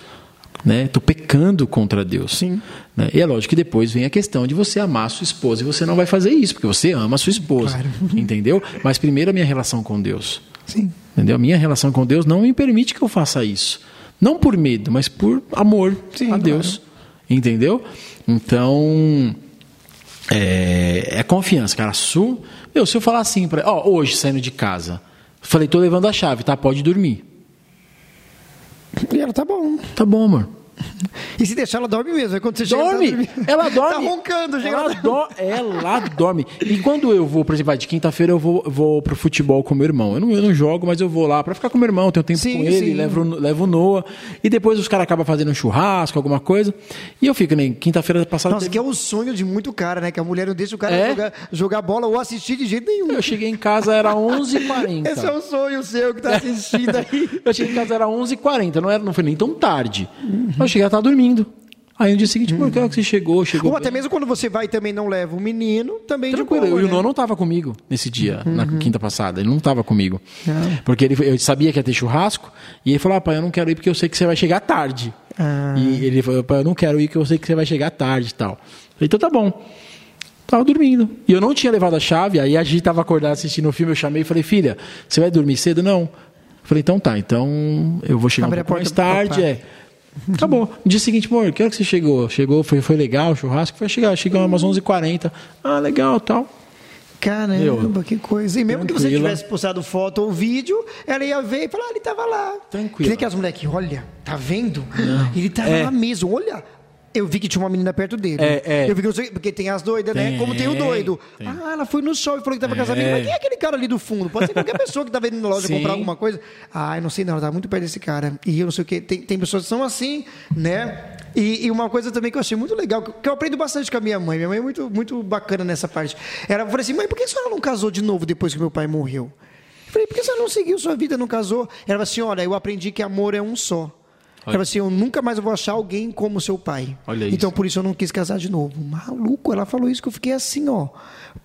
Né? Tô pecando contra Deus. Sim. Né? E é lógico que depois vem a questão de você amar a sua esposa e você não vai fazer isso, porque você ama a sua esposa. Claro. Entendeu? Mas primeiro a minha relação com Deus. Sim. Entendeu? A minha relação com Deus não me permite que eu faça isso. Não por medo, mas por amor Sim, a claro. Deus. Entendeu? Então, é, é confiança, cara. Su, meu, se eu falar assim, pra, ó, hoje saindo de casa, falei, tô levando a chave, tá? Pode dormir. E ela tá bom. Tá bom, amor. E se deixar, ela dorme mesmo. Aí quando você chega, Dorme. ela tá. Ela dorme. Tá roncando, chega ela, do- ela dorme. E quando eu vou, por exemplo, de quinta-feira eu vou, vou pro futebol com meu irmão. Eu não, eu não jogo, mas eu vou lá pra ficar com meu irmão, tenho tempo Sim, com ele, sim. levo, levo o Noah. E depois os caras acabam fazendo um churrasco, alguma coisa. E eu fico, nem quinta-feira passada. Nossa, teve- que é o sonho de muito cara, né? Que a mulher não deixa o cara É? jogar, jogar bola ou assistir de jeito nenhum. Eu cheguei em casa, era 11h40. Esse é o sonho seu que tá assistindo aí. Eu cheguei em casa, era 11h40, não, era, não foi nem tão tarde. Eu cheguei, ela tava dormindo. Aí no dia seguinte, por que você chegou? Chegou Ou até bem? mesmo quando você vai e também não leva o menino, também Tranquilo, de boa, e o né? Noah não estava comigo nesse dia, na quinta passada. Ele não estava comigo. Ah. Porque ele, eu sabia que ia ter churrasco, e ele falou: ah, pai, eu não quero ir porque eu sei que você vai chegar tarde. Ah. E ele falou: pai, eu não quero ir porque eu sei que você vai chegar tarde e tal. Eu falei: então tá bom. Tava dormindo. E eu não tinha levado a chave, aí a gente tava acordado assistindo o filme, eu chamei e falei: filha, você vai dormir cedo? Não. Eu falei: então tá, então eu vou chegar Abre um pouco mais tarde. É. Acabou. No dia seguinte, amor, que hora que você chegou? Chegou, foi, foi legal o churrasco? Foi chegar, chegou umas 11h40. Ah, legal, tal. Caramba, Meu, que coisa. E mesmo que você tivesse postado foto ou vídeo, ela ia ver e falar, ah, ele tava lá. Tranquila. Que nem aquelas moleques, olha, tá vendo? Ele tava É. lá mesmo, olha. Eu vi que tinha uma menina perto dele. É, é. Eu vi que não sei, porque tem as doidas, né? Tem, Como tem o doido. tem. Ah, ela foi no show e falou que tava com as É. amigas. Mas quem é aquele cara ali do fundo? Pode ser qualquer pessoa que tava indo na loja Sim. comprar alguma coisa. Ah, eu não sei não, ela tá muito perto desse cara. E eu não sei o quê. Tem, tem pessoas que são assim, né? E, e uma coisa também que eu achei muito legal, que eu aprendo bastante com a minha mãe. Minha mãe é muito, muito bacana nessa parte. Ela falou assim, mãe, por que a senhora não casou de novo depois que meu pai morreu? Eu falei, por que a senhora não seguiu sua vida, não casou? Ela falou assim, olha, eu aprendi que amor é um só. Ela falou assim, eu nunca mais vou achar alguém como seu pai. Olha isso. Então, por isso eu não quis casar de novo. Maluco, ela falou isso que eu fiquei assim, ó,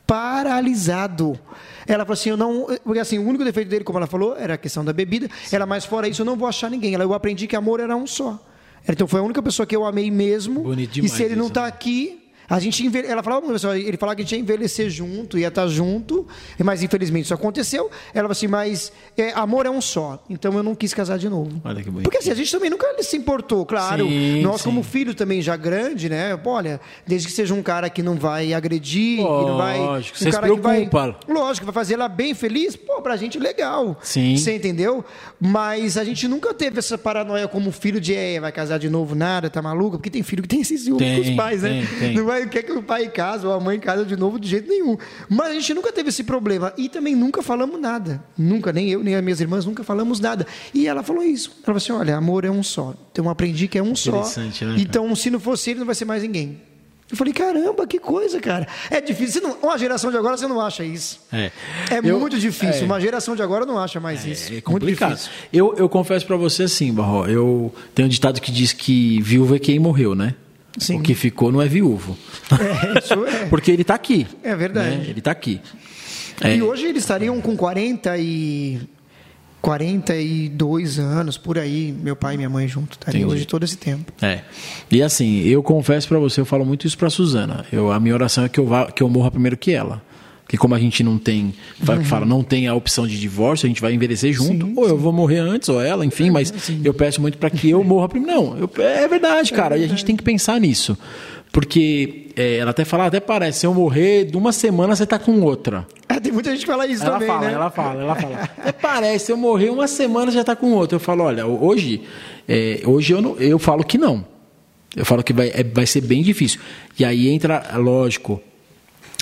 paralisado. Ela falou assim, eu não, porque assim, o único defeito dele, como ela falou, era a questão da bebida. Ela, mas fora isso, eu não vou achar ninguém. Ela, eu aprendi que amor era um só. Então foi a única pessoa que eu amei mesmo. Bonito e demais se ele não isso, está né? aqui, a gente envelhe... ela falava, pessoal, ele falava que a gente ia envelhecer junto, ia estar junto, mas infelizmente isso aconteceu. Ela falou assim, mas é, amor é um só. Então eu não quis casar de novo. Olha que bonito. Porque assim, a gente também nunca se importou, claro. Sim, Nós, sim. como filho também já grande, né? Olha, desde que seja um cara que não vai agredir, que não vai. Lógico, um cara que vai. preocupa. Lógico, vai fazer ela bem feliz, pô, pra gente legal. Sim. Você entendeu? Mas a gente nunca teve essa paranoia como filho de é, vai casar de novo, nada, tá maluco? Porque tem filho que tem esse ciúme Tem, com os pais, né? tem, tem. Não vai, quer que o pai casa ou a mãe casa de novo de jeito nenhum. Mas a gente nunca teve esse problema. E também nunca falamos nada. Nunca, nem eu, nem as minhas irmãs, nunca falamos nada. E ela falou isso. Ela falou assim: olha, amor é um só. Então eu aprendi que é um só. Né? Então, se não fosse ele, não vai ser mais ninguém. Eu falei, caramba, que coisa, cara. É difícil. Não, uma geração de agora você não acha isso. É, É Eu- muito difícil. é. Uma geração de agora não acha mais isso. É Muito complicado. difícil. Eu, eu confesso pra você assim, Barro, eu tenho um ditado que diz que viúvo é quem morreu, né? Sim. O que ficou não é viúvo. É, isso é. Porque ele tá aqui. É verdade. né? Ele tá aqui. É, E hoje eles estariam com 40 e 42 anos, por aí, meu pai e minha mãe junto. Estariam hoje todo esse tempo. É. E assim, eu confesso pra você, eu falo muito isso pra Suzana. Eu, a minha oração é que eu, vá, que eu morra primeiro que ela. Porque como a gente não tem, fala, Uhum. fala, não tem a opção de divórcio, a gente vai envelhecer junto, ou eu vou morrer antes, ou ela, enfim, mas eu peço muito pra que eu morra primeiro. Não, eu- é verdade, cara, e a gente tem que pensar nisso. Porque é, ela até fala, até parece, se eu morrer, de uma semana você tá com outra. É, tem muita gente que fala isso Ela também, fala, né? ela fala, ela fala. Até parece, eu morrer uma semana já está com outro. Eu falo, olha, hoje, é, hoje eu, não, eu falo que não. Eu falo que vai, é- vai ser bem difícil. E aí entra, lógico,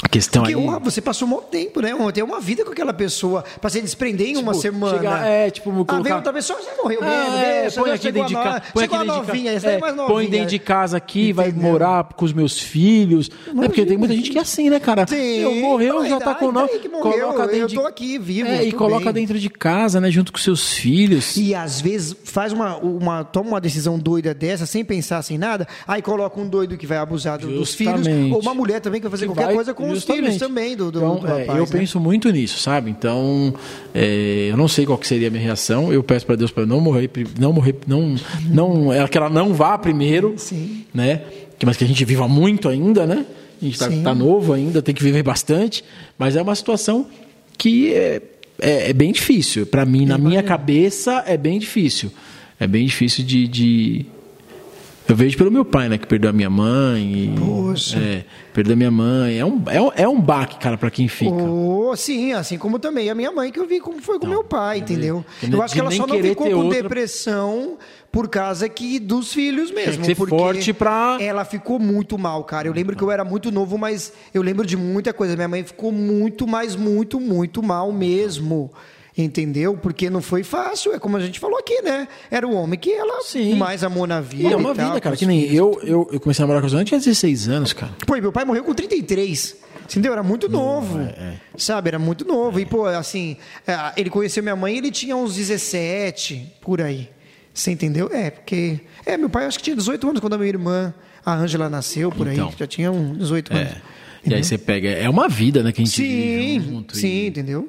questão Porque aí. você passou um bom tempo, né? Tem uma vida com aquela pessoa pra se desprender em uma Tipo, semana. chegar- é, tipo, Ah, colocar- veio outra pessoa, já morreu mesmo, É, deixa, põe aqui dentro de a casa. Põe aqui a de novinha, casa. é É, põe dentro de casa aqui, vai Entendeu? morar com os meus filhos. Né? Porque tem muita gente que é assim, né, cara? Sim, Eu morreu, já tá com nós. Coloca dentro eu tô aqui, vivo, É, e coloca bem. dentro de casa, né? Junto com seus filhos. E às vezes faz uma, uma toma uma decisão doida dessa, sem pensar sem nada, aí coloca um doido que vai abusar do- dos filhos, Justamente. ou uma mulher também que vai fazer Que qualquer vai- coisa com os justamente. filhos também do, do, Então, do é, rapaz, eu né? penso muito nisso, sabe? Então, é, eu não sei qual que seria a minha reação. Eu peço para Deus para não morrer, não morrer, não, não, é que ela não vá primeiro, Sim. né? Que- Mas que a gente viva muito ainda, né? A gente está novo ainda, tem que viver bastante. Mas é uma situação que é, é, é bem difícil. Para mim, na minha cabeça, é bem difícil. É bem difícil de, de- Eu vejo pelo meu pai, né? Que perdeu a minha mãe. E, Poxa. É, perdeu a minha mãe. É um, é um, é um baque, cara, para quem fica. Oh, sim, assim como também a minha mãe, que eu vi como foi com meu pai, entendeu? de- Eu acho que ela só não ficou com outra- depressão por causa que dos filhos mesmo. que ser forte pra- Ela ficou muito mal, cara. Eu lembro que eu era muito novo, mas eu lembro de muita coisa. Minha mãe ficou muito, mas muito, muito mal mesmo. Entendeu? Porque não foi fácil, é como a gente falou aqui, né? Era o homem que ela Sim. mais amou na vida. E é uma e tal, vida, cara. Que nem eu, eu, eu comecei a namorar com a Suzana, eu tinha 16 anos, cara. Pô, e meu pai morreu com 33. Entendeu? Era muito novo. é, Sabe? Era muito novo. E, pô, assim, é, ele conheceu minha mãe ele tinha uns 17, por aí. Você entendeu? É, porque. É, meu pai acho que tinha 18 anos quando a minha irmã, a Ângela, nasceu, por aí. Então. Já tinha uns 18 anos. É. E aí você pega. É uma vida, né, que a gente Sim, vive junto. sim, e- entendeu?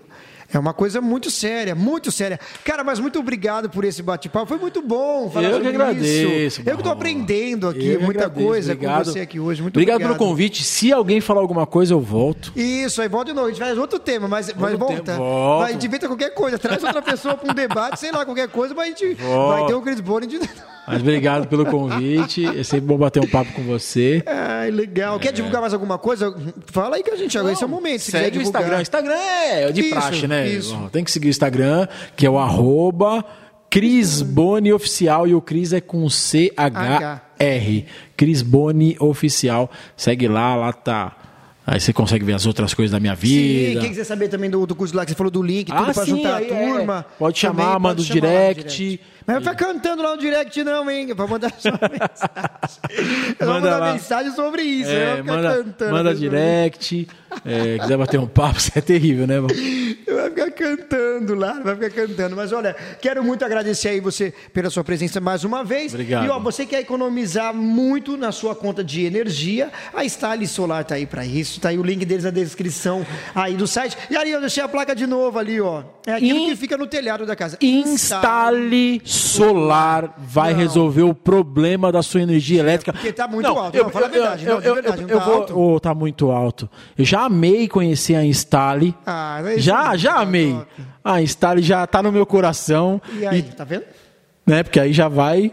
É uma coisa muito séria, muito séria. Cara, mas muito obrigado por esse bate-papo. Foi muito bom falar Eu que agradeço. isso. Eu que estou aprendendo aqui muita agradeço, coisa obrigado. com você aqui hoje. Muito obrigado, obrigado pelo convite. Se alguém falar alguma coisa, eu volto. Isso, aí volta de novo. A gente faz outro tema, mas, mas Outro volta. tema, volta. Vai, a gente inventa qualquer coisa. Traz outra pessoa para um debate, sei lá, qualquer coisa, mas a gente Volta. vai ter o Chris Boni de. Mas obrigado pelo convite. É sempre bom bater um papo com você. Ai, legal. Quer divulgar mais alguma coisa? Fala aí que a gente agora. Esse é o momento. Se quiser Segue o. Instagram. Instagram é de Isso, praxe, né? isso. Tem que seguir o Instagram, que é o arroba Cris Boni Oficial. E o Cris é com C-H-R. Cris Boni Oficial. Segue lá, lá tá. Aí você consegue ver as outras coisas da minha Sim, vida. quem quiser saber também do, do curso lá que você falou do link, tudo Ah, pra sim, juntar a é. turma. Pode chamar, também manda o no direct. Mas não vai ficar cantando lá no direct, não, hein? Pra mandar só mensagem. Eu vou Manda mandar lá. mensagem sobre isso. eu É, ficar manda, cantando manda direct. É, quiser bater um papo, isso é terrível, né? Vai ficar cantando lá, vai ficar cantando. Mas olha, quero muito agradecer aí você pela sua presença mais uma vez. Obrigado. E ó, você quer economizar muito na sua conta de energia, a Style Solar tá aí para isso. Tá aí o link deles na descrição aí do site. E aí eu deixei a placa de novo ali, ó. É aquilo In- que fica no telhado da casa. Instale solar vai Não. resolver o problema da sua energia elétrica. porque tá muito alto. Não, fala a verdade. Não, de verdade, não eu tá vou, alto? oh, tá muito alto. Eu já amei conhecer a Instale. Ah, mas já, já tá amei. A Instale já tá no meu coração. E aí, tá vendo? né? Porque aí já vai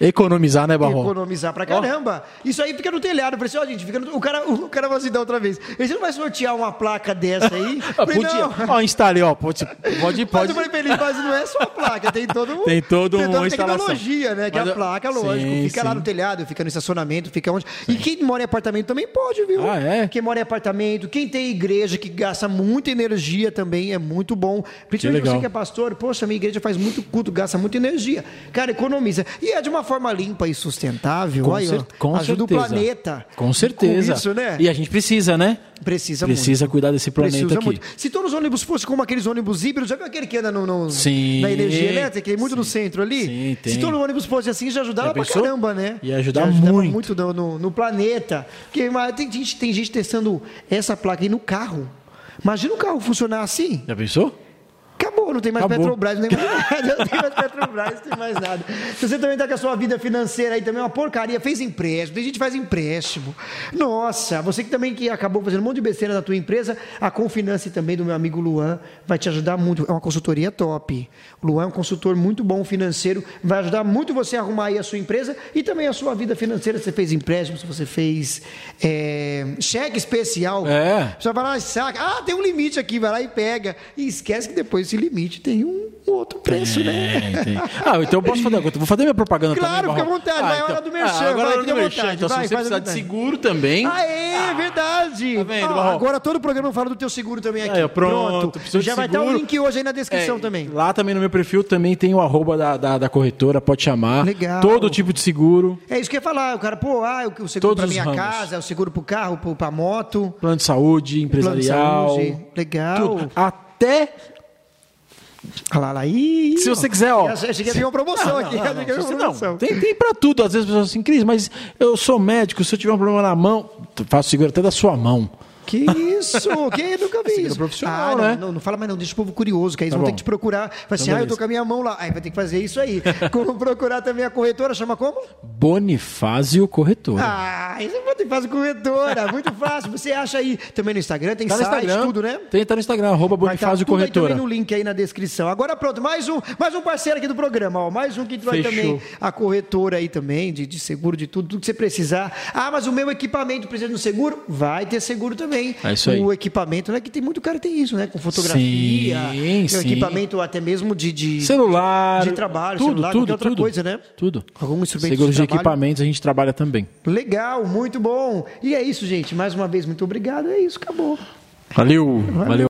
economizar, né, Barro? Economizar pra caramba. Isso aí fica no telhado. Eu falei assim, ó, gente, fica no... o, cara, o cara vai se dar outra vez. Ele não vai sortear uma placa dessa aí? Falei, podia. Ó, Instale, ó. Pode, pode, Mas pode. eu falei pra ele, mas não é só a placa, tem todo um, Tem todo tem toda uma tecnologia, né? Que Mas a placa, lógico, Sim, fica lá sim. no telhado, fica no estacionamento, fica onde. E quem mora em apartamento também pode, viu? Ah, é? Quem mora em apartamento, quem tem igreja que gasta muita energia também é muito bom. Principalmente legal. você que é pastor, poxa, minha igreja faz muito culto, gasta muita energia. Cara, economiza. E é de uma forma limpa e sustentável, Com, aí, cer ó, com ajuda certeza. o planeta. Com certeza. Com isso, né? E a gente precisa, né? Precisa, Precisa muito. cuidar desse planeta Precisa aqui. muito. Se todos os ônibus fossem como aqueles ônibus híbridos, já viu aquele que anda no, no- Sim. na energia elétrica, é muito no Sim. centro ali? Sim, tem. Se todo ônibus fosse assim, já ajudava Já pra caramba, né? Ia ajudar Já ajudava muito. no, no- no planeta. Porque tem, gente, tem gente testando essa placa aí no carro. Imagina o carro funcionar assim. Já pensou? Acabou, não tem mais Acabou. Petrobras, não tem mais nada, não tem mais Petrobras, não tem mais nada. Se você também está com a sua vida financeira aí também, é uma porcaria, fez empréstimo, tem gente que faz empréstimo. Nossa, você que também que acabou fazendo um monte de besteira na tua empresa, a Confinance também do meu amigo Luan vai te ajudar muito, é uma consultoria top. O Luan é um consultor muito bom financeiro, vai ajudar muito você a arrumar aí a sua empresa e também a sua vida financeira, se você fez empréstimo, se você fez é, cheque especial. É. Você vai lá e saca. Ah, tem um limite aqui, vai lá e pega. E esquece que depois desse limite tem um outro preço, né? Tem, tem. Ah, então eu posso fazer. Vou fazer minha propaganda Claro, também. fica à vontade, vai, é hora do merchan, Ah, agora vai, é hora do merchan. vontade, Então, vai, se você precisar de seguro também. Aê, verdade. Tá vendo, Ah, agora todo o programa fala do teu seguro também aqui. Aí, ó, pronto, de Já vai estar o seguro. link hoje aí na descrição É, também. Lá também no meu perfil também tem o arroba da, da, da corretora, pode chamar. Legal. Todo tipo de seguro, É isso que eu ia falar. O cara, pô, ah, o seguro para minha ramos. casa, o seguro pro carro, pro, pra moto. plano de saúde, empresarial. saúde. Legal. tudo. Até lá, se você quiser, ó. Achei que uma promoção aqui. Não, achei não, uma não, promoção. tem, tem pra tudo. Às vezes as pessoas assim, Cris, mas eu sou médico, se eu tiver um problema na mão, faço seguro até da sua mão. Que isso? Que nunca vi Seguro isso. profissional, ah, não, né? Não, não fala mais não, deixa o povo curioso, que aí eles Tá vão ter bom. que te procurar. Fala assim, Então, ah, eu tô com a minha mão lá. Aí vai ter que fazer isso aí. como procurar também a corretora, chama como? Bonifácio Corretora. Ah, isso é fácil, corretora. Muito fácil. Você acha aí também no Instagram, tem tá site, Instagram. tudo, né? Tem, tá no Instagram, arroba tá Bonifácio aí Corretora. também no link aí na descrição. Agora pronto, mais um, mais um parceiro aqui do programa, ó. Mais um que vai Fechou. também, a corretora aí também, de, de seguro, de tudo, tudo que você precisar. Ah, mas o meu equipamento precisa do seguro? Vai ter seguro também. É isso aí. O equipamento, né? Que tem muito cara que tem isso, né? Com fotografia, Sim, sim. equipamento até mesmo de, de Celular. de trabalho, tudo, celular, tudo, outra tudo. coisa, né? Tudo. Algum instrumento Seguros de, de equipamentos a gente trabalha também. Legal, muito bom. E é isso, gente. Mais uma vez, muito obrigado. É isso, acabou. Valeu. Valeu.